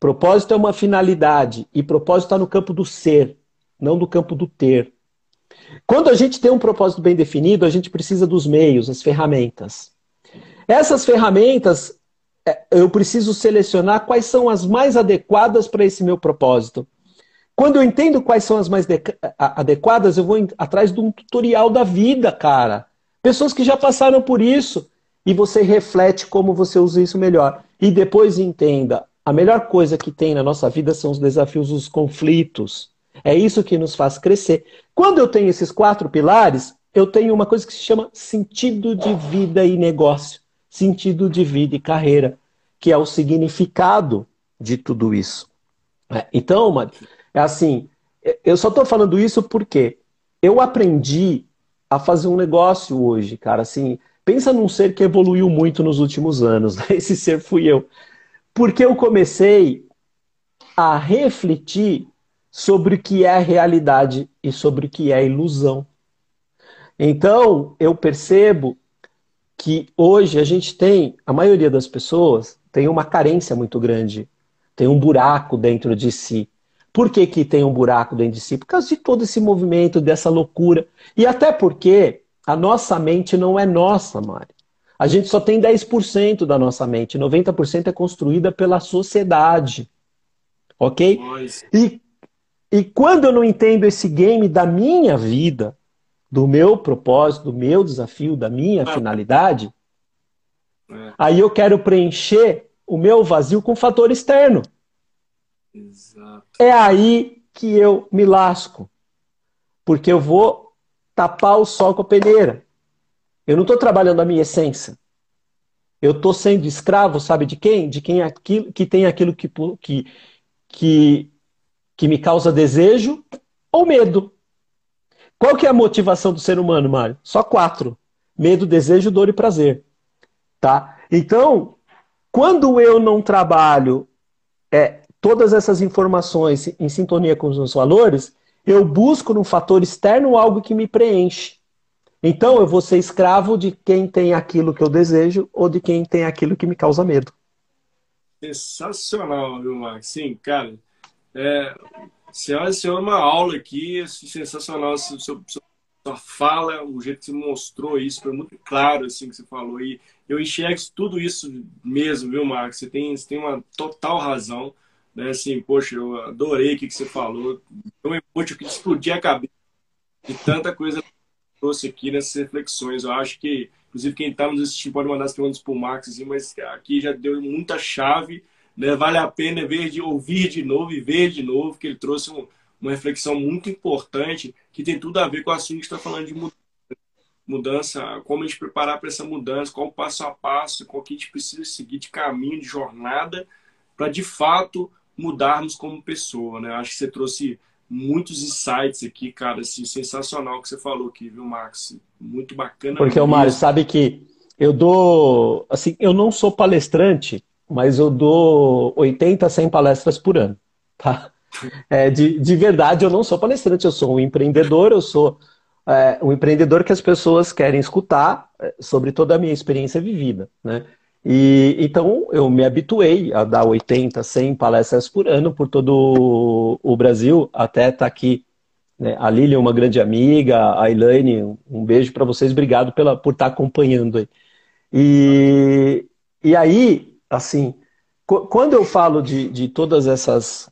Propósito é uma finalidade e propósito está no campo do ser, não do campo do ter. Quando a gente tem um propósito bem definido, a gente precisa dos meios, as ferramentas. Essas ferramentas, é, eu preciso selecionar quais são as mais adequadas para esse meu propósito. Quando eu entendo quais são as mais adequadas, eu vou atrás de um tutorial da vida, cara. Pessoas que já passaram por isso. E você reflete como você usa isso melhor. E depois entenda, a melhor coisa que tem na nossa vida são os desafios, os conflitos. É isso que nos faz crescer. Quando eu tenho esses quatro pilares, eu tenho uma coisa que se chama sentido de vida e negócio, sentido de vida e carreira, que é o significado de tudo isso. É, então, mano, é assim, eu só estou falando isso porque eu aprendi a fazer um negócio hoje, cara. Assim, pensa num ser que evoluiu muito nos últimos anos. Né? Esse ser fui eu. Porque eu comecei a refletir sobre o que é realidade e sobre o que é ilusão. Então, eu percebo que hoje a gente tem, a maioria das pessoas tem uma carência muito grande, tem um buraco dentro de si. Por que, que tem um buraco dentro de si? Por causa de todo esse movimento, dessa loucura. E até porque a nossa mente não é nossa, Mari. A gente só tem 10% da nossa mente, 90% é construída pela sociedade. Ok? E e quando eu não entendo esse game da minha vida, do meu propósito, do meu desafio, da minha ah. finalidade, é. aí eu quero preencher o meu vazio com fator externo. Exato. É aí que eu me lasco. Porque eu vou tapar o sol com a peneira. Eu não estou trabalhando a minha essência. Eu estou sendo escravo, sabe de quem? De quem é aquilo, que tem aquilo que, que, que que me causa desejo ou medo. Qual que é a motivação do ser humano, Mário? Só quatro: medo, desejo, dor e prazer. Tá? Então, quando eu não trabalho é, todas essas informações em sintonia com os meus valores, eu busco no fator externo algo que me preenche. Então, eu vou ser escravo de quem tem aquilo que eu desejo ou de quem tem aquilo que me causa medo. Sensacional, viu, Max? Sim, cara. É, senhora, senhora, uma aula aqui, assim, sensacional. Seu, seu, sua fala, o jeito que você mostrou isso, foi muito claro, assim, que você falou. E eu enxergo tudo isso mesmo, viu, Marcos? Você tem, você tem uma total razão. Né? Assim, poxa, eu adorei o que, você falou. Eu emoji que explodir a cabeça de tanta coisa que trouxe aqui nessas reflexões. Eu acho que, inclusive, quem está nos assistindo pode mandar as perguntas para o Marcos, assim, mas aqui já deu muita chave né? Vale a pena ver de ouvir de novo e ver de novo, que ele trouxe um, uma reflexão muito importante que tem tudo a ver com o assunto que está falando de mudança, mudança, como a gente preparar para essa mudança, qual o passo a passo, qual que a gente precisa seguir de caminho, de jornada, para de fato mudarmos como pessoa, né? Acho que você trouxe muitos insights aqui, cara, assim, sensacional que você falou aqui, viu, Max? Muito bacana. Porque o Mário sabe que eu dou, assim, eu não sou palestrante, mas eu dou 80, 100 palestras por ano, tá? É, de, de verdade, eu não sou palestrante, eu sou um empreendedor, eu sou é, um empreendedor que as pessoas querem escutar é, sobre toda a minha experiência vivida, né? E, então, eu me habituei a dar 80, 100 palestras por ano por todo o Brasil, até estar tá aqui né? A Lilian, uma grande amiga, a Elaine, um beijo para vocês, obrigado pela, por estar tá acompanhando aí. E, e aí, assim, quando eu falo de, de todas essas,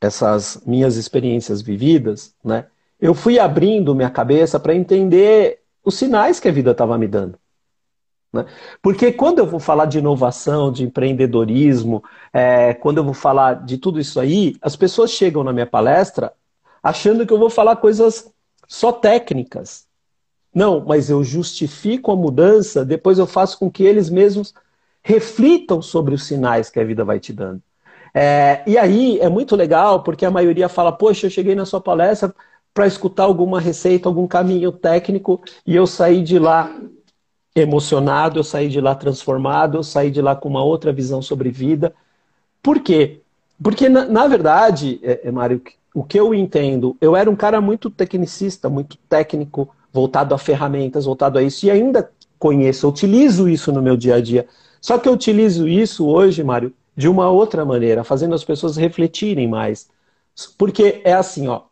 essas minhas experiências vividas, né? eu fui abrindo minha cabeça para entender os sinais que a vida estava me dando. Né? Porque quando eu vou falar de inovação, de empreendedorismo, é, quando eu vou falar de tudo isso aí, as pessoas chegam na minha palestra achando que eu vou falar coisas só técnicas. Não, mas eu justifico a mudança, depois eu faço com que eles mesmos reflitam sobre os sinais que a vida vai te dando. É, e aí é muito legal, porque a maioria fala, poxa, eu cheguei na sua palestra para escutar alguma receita, algum caminho técnico, e eu saí de lá emocionado, eu saí de lá transformado, eu saí de lá com uma outra visão sobre vida. Por quê? Porque, na, na verdade, é, é, Mário, o que eu entendo, eu era um cara muito tecnicista, muito técnico, voltado a ferramentas, voltado a isso, e ainda conheço, utilizo isso no meu dia a dia. Só que eu utilizo isso hoje, Mário, de uma outra maneira, fazendo as pessoas refletirem mais. Porque é assim, ó.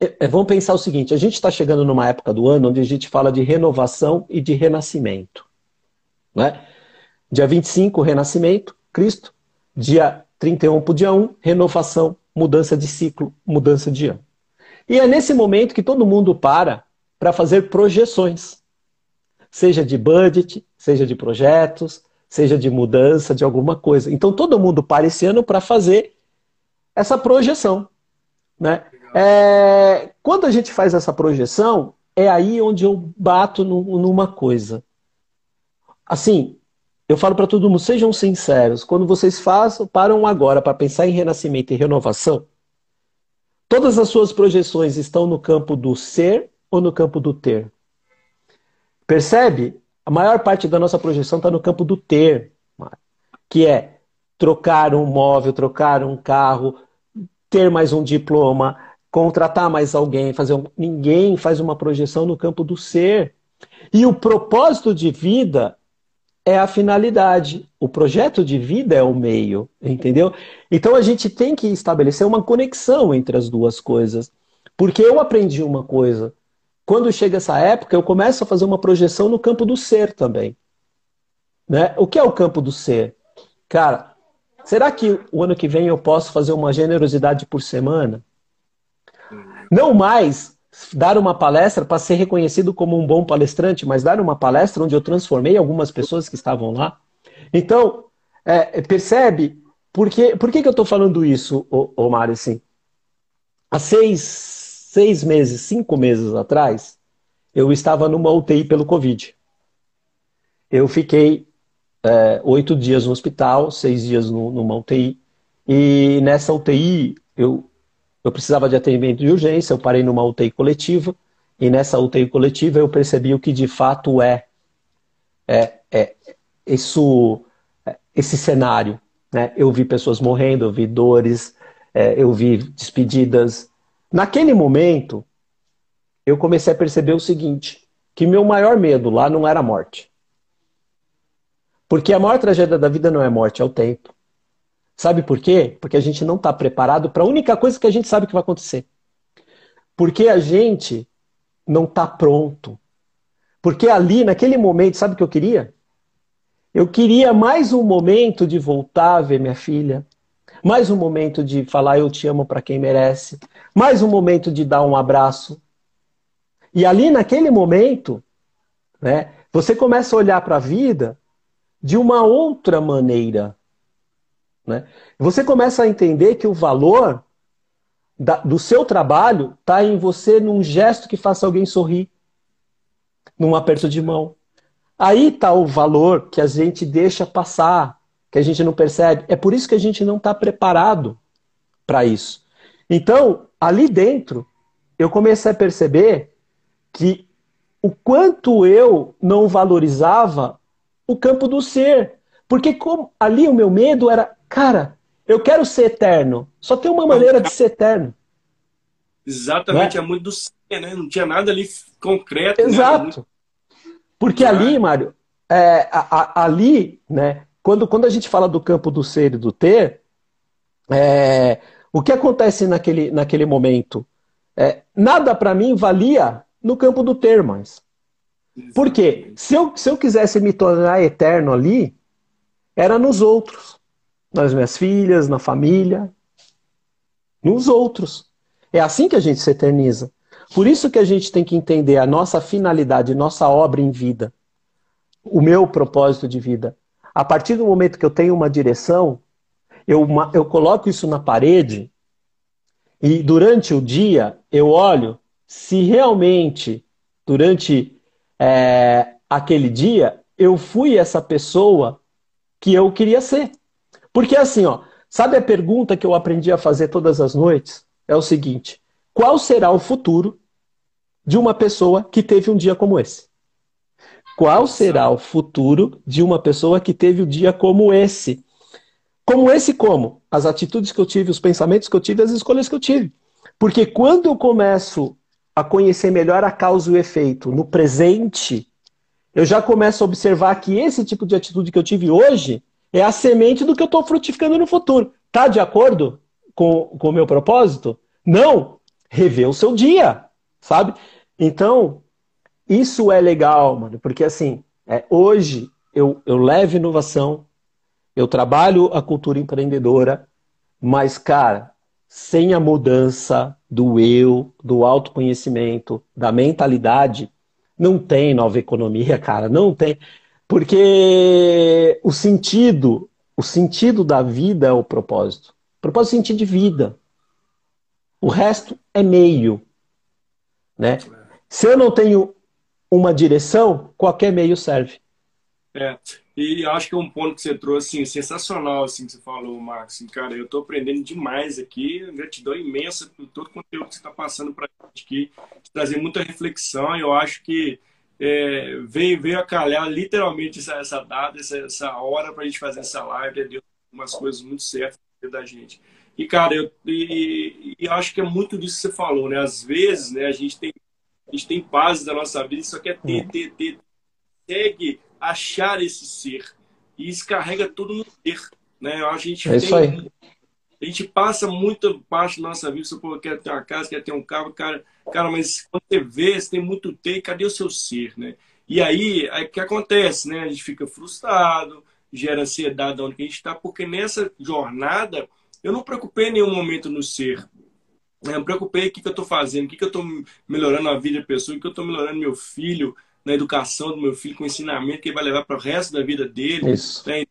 É, é vamos pensar o seguinte: a gente está chegando numa época do ano onde a gente fala de renovação e de renascimento. Né? Dia 25, renascimento, Cristo. Dia 31 para o dia 1, renovação, mudança de ciclo, mudança de ano. E é nesse momento que todo mundo para para fazer projeções, seja de budget, seja de projetos, seja de mudança de alguma coisa. Então todo mundo para esse ano para fazer essa projeção. Né? É, quando a gente faz essa projeção, é aí onde eu bato no, numa coisa. Assim, eu falo para todo mundo, sejam sinceros, quando vocês façam, param agora para pensar em renascimento e renovação, todas as suas projeções estão no campo do ser ou no campo do ter? Percebe? A maior parte da nossa projeção está no campo do ter, que é trocar um móvel, trocar um carro, ter mais um diploma, contratar mais alguém, fazer um... ninguém faz uma projeção no campo do ser. E o propósito de vida é a finalidade. O projeto de vida é o meio, entendeu? Então a gente tem que estabelecer uma conexão entre as duas coisas. Porque eu aprendi uma coisa. Quando chega essa época, eu começo a fazer uma projeção no campo do ser também. Né? O que é o campo do ser? Cara, será que o ano que vem eu posso fazer uma generosidade por semana? Não mais dar uma palestra para ser reconhecido como um bom palestrante, mas dar uma palestra onde eu transformei algumas pessoas que estavam lá. Então, é, percebe? Por que, por que, que eu estou falando isso, Omar? Assim, há seis, seis meses, cinco meses atrás, eu estava numa UTI pelo Covid. Eu fiquei é, oito dias no hospital, seis dias no, numa UTI. E nessa UTI, eu eu precisava de atendimento de urgência, eu parei numa UTI coletiva, e nessa UTI coletiva eu percebi o que de fato é, é, é isso, é, esse cenário. Né? Eu vi pessoas morrendo, eu vi dores, é, eu vi despedidas. Naquele momento, eu comecei a perceber o seguinte, que meu maior medo lá não era a morte. Porque a maior tragédia da vida não é a morte, é o tempo. Sabe por quê? Porque a gente não está preparado para a única coisa que a gente sabe que vai acontecer. Porque a gente não está pronto. Porque ali, naquele momento, sabe o que eu queria? Eu queria mais um momento de voltar a ver minha filha, mais um momento de falar eu te amo para quem merece, mais um momento de dar um abraço. E ali, naquele momento, né, você começa a olhar para a vida de uma outra maneira. Né? Você começa a entender que o valor da, do seu trabalho está em você num gesto que faça alguém sorrir, num aperto de mão. Aí está o valor que a gente deixa passar, que a gente não percebe. É por isso que a gente não está preparado para isso. Então, ali dentro, eu comecei a perceber que o quanto eu não valorizava o campo do ser. Porque como, ali o meu medo era Cara, eu quero ser eterno. Só tem uma maneira de ser eterno. Exatamente, é? é muito do ser, né? Não tinha nada ali concreto. Né? Exato. Né? Muito... Porque ali, Mário, é, a, a, ali, né? Quando, quando a gente fala do campo do ser e do ter, é, o que acontece naquele, naquele momento? É, nada para mim valia no campo do ter mais. Por quê? Se eu, se eu quisesse me tornar eterno ali, era nos outros nas minhas filhas, na família, nos outros. É assim que a gente se eterniza. Por isso que a gente tem que entender a nossa finalidade, nossa obra em vida, o meu propósito de vida. A partir do momento que eu tenho uma direção, eu, eu coloco isso na parede e durante o dia eu olho se realmente, durante é, aquele dia, eu fui essa pessoa que eu queria ser. Porque assim, ó, sabe a pergunta que eu aprendi a fazer todas as noites? É o seguinte: qual será o futuro de uma pessoa que teve um dia como esse? Qual será o futuro de uma pessoa que teve um dia como esse? Como esse como? As atitudes que eu tive, os pensamentos que eu tive, as escolhas que eu tive. Porque quando eu começo a conhecer melhor a causa e o efeito no presente, eu já começo a observar que esse tipo de atitude que eu tive hoje é a semente do que eu estou frutificando no futuro. Tá de acordo com, com o meu propósito? Não. Rever o seu dia, sabe? Então, isso é legal, mano, porque assim, é, hoje eu, eu levo inovação, eu trabalho a cultura empreendedora, mas, cara, sem a mudança do eu, do autoconhecimento, da mentalidade, não tem nova economia, cara, não tem. Porque o sentido, o sentido da vida é o propósito. O propósito é sentido de vida. O resto é meio. Né? Se eu não tenho uma direção, qualquer meio serve. É, e acho que é um ponto que você trouxe, assim, sensacional, assim, que você falou, Marcos. Assim, cara, eu estou aprendendo demais aqui, gratidão imensa por todo o conteúdo que você está passando para a gente aqui, trazer muita reflexão, eu acho que é, veio, veio a calhar literalmente essa, essa data, essa, essa hora para a gente fazer essa live, deu umas coisas muito certas da gente. E, cara, eu e, e acho que é muito disso que você falou, né? Às vezes, né, a gente tem a gente tem paz da nossa vida só quer ter, ter, ter, consegue achar esse ser. E isso carrega tudo no ter. Né? A gente é isso aí. A gente passa muita parte da nossa vida, você pô, quer ter uma casa, quer ter um carro, cara, cara, mas quando você vê, você tem muito ter, cadê o seu ser, né? E aí, aí o que acontece, né? A gente fica frustrado, gera ansiedade onde a gente está, porque nessa jornada eu não preocupei em nenhum momento no ser. Eu me preocupei o que, que eu estou fazendo, o que, que eu estou melhorando a vida da pessoa, o que eu estou melhorando meu filho, na educação do meu filho, com o ensinamento que ele vai levar para o resto da vida dele. Isso. Né?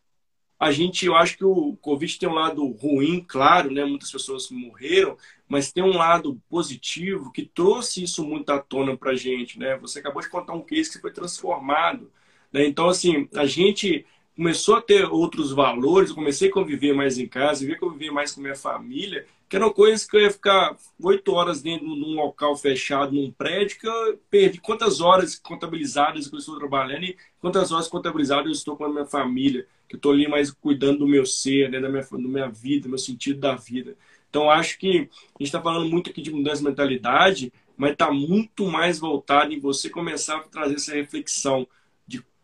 A gente, eu acho que o Covid tem um lado ruim, claro, né? Muitas pessoas morreram, mas tem um lado positivo que trouxe isso muito à tona para a gente, né? Você acabou de contar um case que foi transformado. Né? Então, assim, a gente começou a ter outros valores, eu comecei a conviver mais em casa, vi conviver mais com minha família, que eram coisas que eu ia ficar oito horas dentro de um local fechado, num prédio, que eu perdi quantas horas contabilizadas que eu estou trabalhando e quantas horas contabilizadas eu estou com a minha família, que eu estou ali mais cuidando do meu ser, né, da, minha, da minha vida, do meu sentido da vida. Então, acho que a gente está falando muito aqui de mudança de mentalidade, mas está muito mais voltado em você começar a trazer essa reflexão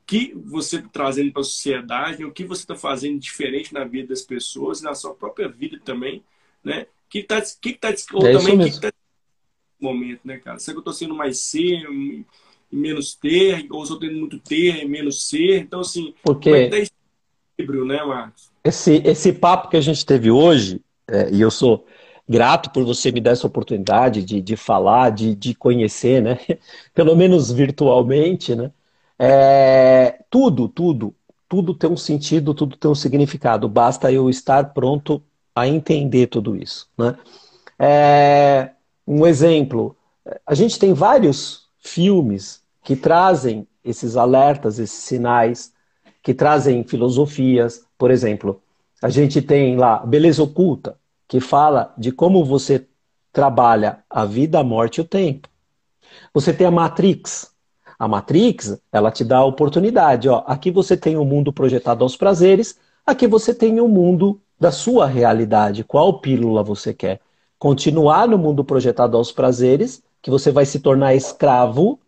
que você está trazendo para a sociedade, o que você está fazendo diferente na vida das pessoas, na sua própria vida também, né? Que tá, que tá, ou é também que tá momento, né, cara? Será que eu estou sendo mais ser e menos ter, ou estou tendo muito ter e menos ser? Então, assim, Porque... como é que tá esse equilíbrio, né, Marcos? Esse, esse papo que a gente teve hoje, é, e eu sou grato por você me dar essa oportunidade de, de falar, de, de conhecer, né? Pelo menos virtualmente, né? É, tudo, tudo, tudo tem um sentido, tudo tem um significado. Basta eu estar pronto a entender tudo isso. Né? É, um exemplo: a gente tem vários filmes que trazem esses alertas, esses sinais, que trazem filosofias. Por exemplo, a gente tem lá Beleza Oculta, que fala de como você trabalha a vida, a morte e o tempo. Você tem a Matrix, a Matrix, ela te dá a oportunidade. Ó, aqui você tem o um mundo projetado aos prazeres, aqui você tem o um mundo da sua realidade. Qual pílula você quer? Continuar no mundo projetado aos prazeres, que você vai se tornar escravo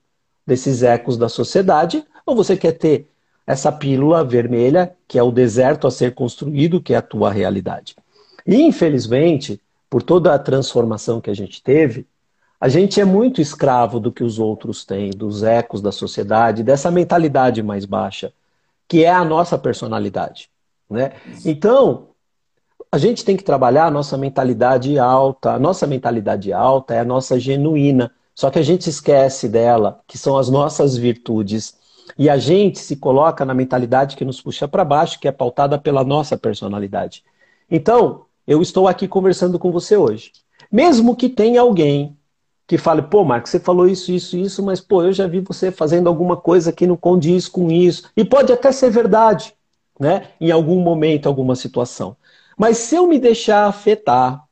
desses ecos da sociedade, ou você quer ter essa pílula vermelha, que é o deserto a ser construído, que é a tua realidade. E, infelizmente, por toda a transformação que a gente teve, a gente é muito escravo do que os outros têm, dos ecos da sociedade, dessa mentalidade mais baixa, que é a nossa personalidade. Né? Então, a gente tem que trabalhar a nossa mentalidade alta. A nossa mentalidade alta é a nossa genuína. Só que a gente esquece dela, que são as nossas virtudes. E a gente se coloca na mentalidade que nos puxa para baixo, que é pautada pela nossa personalidade. Então, eu estou aqui conversando com você hoje. Mesmo que tenha alguém que fale, pô, Marcos, você falou isso, isso, isso, mas pô, eu já vi você fazendo alguma coisa que não condiz com isso. E pode até ser verdade, né? Em algum momento, alguma situação. Mas se eu me deixar afetar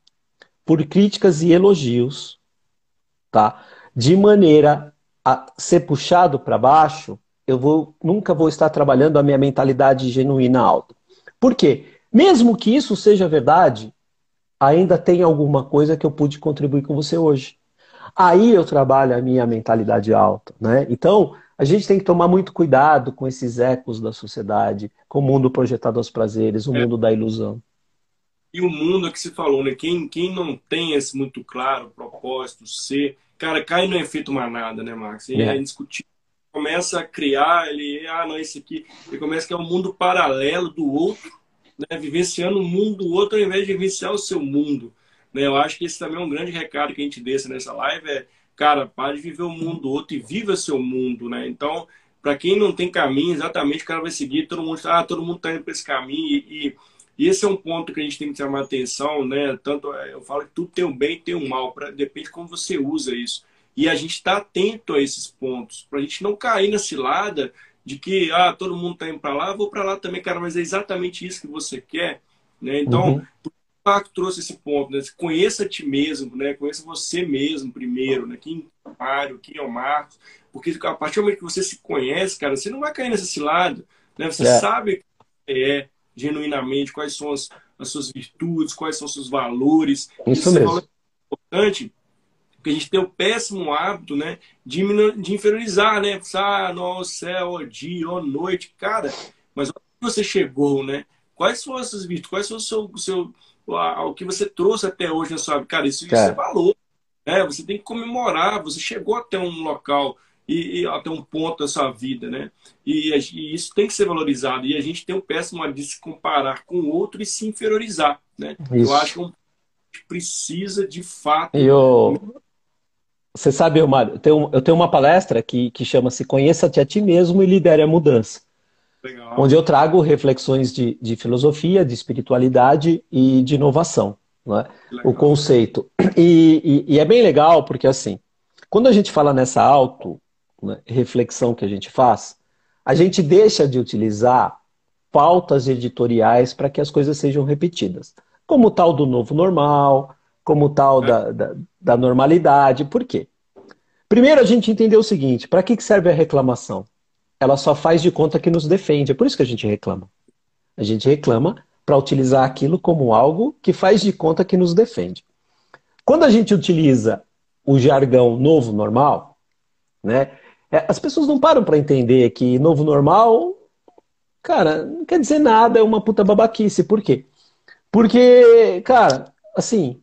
por críticas e elogios, tá? De maneira a ser puxado para baixo, eu vou, nunca vou estar trabalhando a minha mentalidade genuína alta. Por quê? Mesmo que isso seja verdade, ainda tem alguma coisa que eu pude contribuir com você hoje. Aí eu trabalho a minha mentalidade alta, né? Então, a gente tem que tomar muito cuidado com esses ecos da sociedade, com o mundo projetado aos prazeres, o é. mundo da ilusão. E o mundo que se falou, né? Quem, quem não tem esse muito claro propósito, ser, cara, cai no efeito manada, né, Max? E é, é indiscutível. Começa a criar, ele, ah, não, esse aqui, ele começa a criar um mundo paralelo do outro, né? Vivenciando o mundo do outro ao invés de vivenciar o seu mundo. Né? Eu acho que esse também é um grande recado que a gente deixa nessa live, é, cara, pare de viver o mundo do outro e viva seu mundo, né? Então, para quem não tem caminho, exatamente o cara vai seguir, todo mundo, ah, todo mundo tá indo para esse caminho e, e e esse é um ponto que a gente tem que chamar atenção, né? Tanto é, eu falo que tudo tem o bem e tem o mal, pra, depende de como você usa isso. E a gente está atento a esses pontos, para a gente não cair na cilada de que ah, todo mundo está indo para lá, vou para lá também, cara, mas é exatamente isso que você quer. Né? Então, uhum. que o Paco trouxe esse ponto? Né? Conheça a ti mesmo, né? conheça você mesmo primeiro, né? quem é o Mário, quem é o Marcos, porque a partir do momento que você se conhece, cara, você não vai cair nessa cilada. Né? Você é. sabe quem é, genuinamente, quais são as, as suas virtudes, quais são os seus valores. Isso, Isso mesmo. É importante, porque a gente tem o péssimo hábito, né, de, de inferiorizar, né? Ah, no céu, dia, ó noite, cara. Mas onde você chegou, né? Quais são as suas virtudes? Quais são o seu, o seu o que você trouxe até hoje na sua vida? Cara, isso, isso é valor. Né? Você tem que comemorar. Você chegou até um local e, e, até um ponto da sua vida, né? E, e, isso tem que ser valorizado. E a gente tem o péssimo de se comparar com o outro e se inferiorizar, né? Isso. Eu acho que um precisa de fato. Eu... Você sabe, Mário, eu tenho, eu tenho uma palestra que, que chama-se Conheça-te a ti mesmo e lidere a mudança. Legal. Onde eu trago reflexões de, de filosofia, de espiritualidade e de inovação. Né? O conceito. E, e, e, é bem legal porque, assim, quando a gente fala nessa auto, reflexão que a gente faz, a gente deixa de utilizar pautas editoriais para que as coisas sejam repetidas. Como tal do novo normal, como tal é. da, da, da, normalidade. Por quê? Primeiro, a gente entendeu o seguinte: para que serve a reclamação? Ela só faz de conta que nos defende. É por isso que a gente reclama. A gente reclama para utilizar aquilo como algo que faz de conta que nos defende. Quando a gente utiliza o jargão novo normal, né? É, as pessoas não param para entender que novo normal, cara, não quer dizer nada, é uma puta babaquice. Por quê? Porque, cara, assim,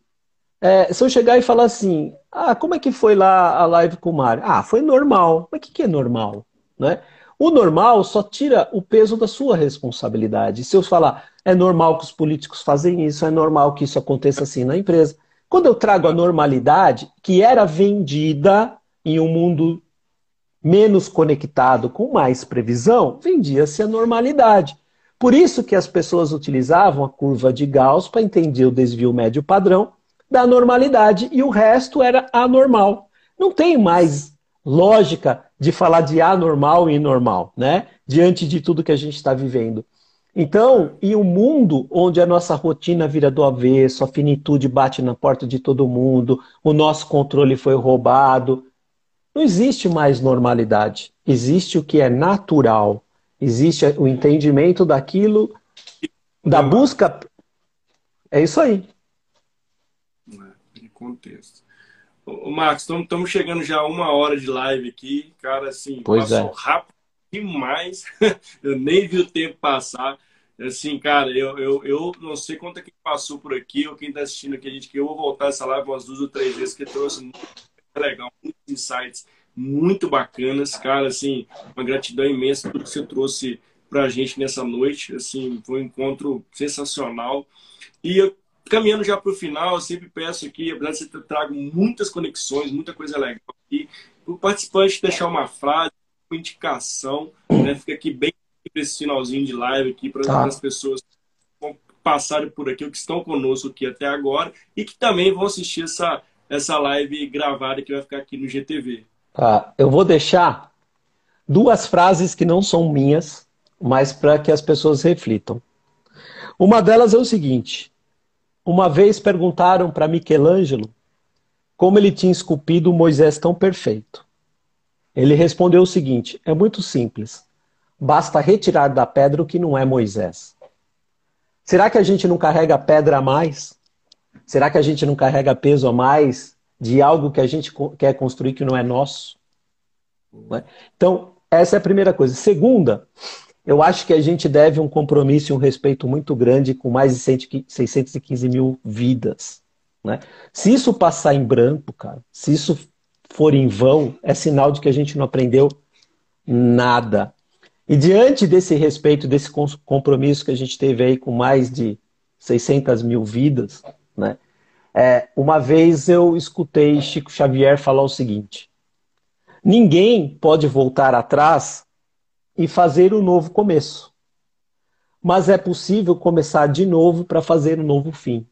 é, se eu chegar e falar assim, ah, como é que foi lá a live com o Mário? Ah, foi normal. Mas o que, que é normal? Né? O normal só tira o peso da sua responsabilidade. Se eu falar, é normal que os políticos fazem isso, é normal que isso aconteça assim na empresa. Quando eu trago a normalidade, que era vendida em um mundo menos conectado, com mais previsão, vendia-se a normalidade. Por isso que as pessoas utilizavam a curva de Gauss para entender o desvio médio padrão da normalidade e o resto era anormal. Não tem mais lógica de falar de anormal e normal, né? Diante de tudo que a gente está vivendo. Então, em um mundo onde a nossa rotina vira do avesso, a finitude bate na porta de todo mundo, o nosso controle foi roubado, não existe mais normalidade. Existe o que é natural. Existe o entendimento daquilo, da busca. É isso aí. É, em contexto. Ô, Marcos, estamos chegando já a uma hora de live aqui. Cara, assim, pois passou é. rápido demais. eu nem vi o tempo passar. Assim, cara, eu, eu, eu não sei quanto é que passou por aqui ou quem está assistindo aqui, a gente que eu vou voltar essa live umas duas ou três vezes, que trouxe muito legal, muitos insights muito bacanas, cara, assim, uma gratidão imensa por tudo que você trouxe para a gente nessa noite, assim, foi um encontro sensacional. E eu, caminhando já para o final, eu sempre peço aqui, apesar de você trago muitas conexões, muita coisa legal, aqui. O participante deixar uma frase, uma indicação, né? Fica aqui bem esse finalzinho de live aqui para tá. as pessoas que passarem por aqui, que estão conosco aqui até agora e que também vão assistir essa, essa live gravada que vai ficar aqui no GTV. Tá. Eu vou deixar duas frases que não são minhas, mas para que as pessoas reflitam. Uma delas é o seguinte: uma vez perguntaram para Michelangelo como ele tinha esculpido Moisés tão perfeito. Ele respondeu o seguinte: é muito simples. Basta retirar da pedra o que não é Moisés. Será que a gente não carrega pedra a mais? Será que a gente não carrega peso a mais de algo que a gente quer construir que não é nosso? Né? Então, essa é a primeira coisa. Segunda, eu acho que a gente deve um compromisso e um respeito muito grande com mais de 615 mil vidas. Né? Se isso passar em branco, cara, se isso for em vão, é sinal de que a gente não aprendeu nada. E diante desse respeito, desse compromisso que a gente teve aí com mais de 600 mil vidas, né? É, uma vez eu escutei Chico Xavier falar o seguinte: ninguém pode voltar atrás e fazer um novo começo, mas é possível começar de novo para fazer um novo fim.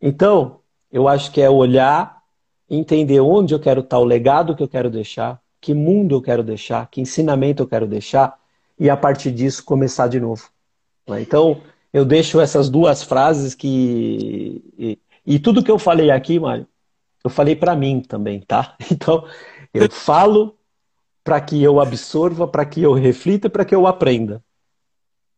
Então, eu acho que é olhar, entender onde eu quero estar, o legado que eu quero deixar, que mundo eu quero deixar, que ensinamento eu quero deixar e a partir disso começar de novo. Né? Então, eu deixo essas duas frases que. E, e tudo que eu falei aqui, Mário, eu falei para mim também, tá? Então, eu falo para que eu absorva, para que eu reflita, para que eu aprenda.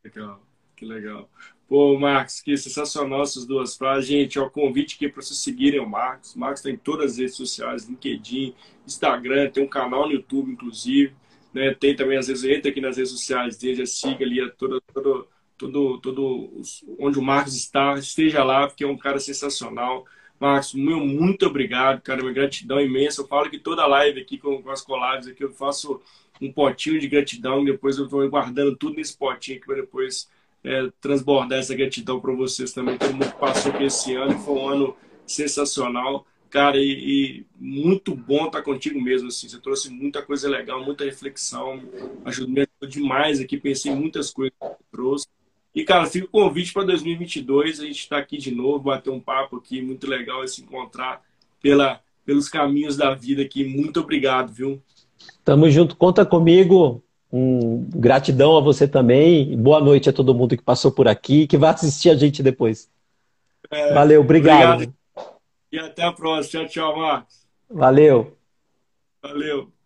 Legal, que legal. Pô, Marcos, que sensacional essas duas frases. Gente, ó, convite aqui para vocês seguirem o Marcos. O Marcos tem todas as redes sociais, LinkedIn, Instagram, tem um canal no YouTube, inclusive. Né? Tem também, às vezes, entra aqui nas redes sociais dele, siga ali todo, todo, todo, todo onde o Marcos está, esteja lá, porque é um cara sensacional. Marcos, meu muito obrigado, cara, minha gratidão imensa. Eu falo que toda live aqui com, com as collabs aqui eu faço um potinho de gratidão, depois eu estou guardando tudo nesse potinho aqui para depois é, transbordar essa gratidão para vocês também. Todo mundo passou por esse ano, foi um ano sensacional. Cara, e, e, muito bom estar contigo mesmo, assim. Você trouxe muita coisa legal, muita reflexão, ajudou, me ajudou demais aqui, pensei em muitas coisas que você trouxe. E, cara, fica o convite para 2022, a gente está aqui de novo, bater um papo aqui, muito legal se encontrar pela, pelos caminhos da vida aqui. Muito obrigado, viu? Tamo junto, conta comigo. Um, gratidão a você também. Boa noite a todo mundo que passou por aqui, que vai assistir a gente depois. É, Valeu, obrigado. obrigado. E até a próxima. Tchau, tchau, Marcos. Valeu. Valeu.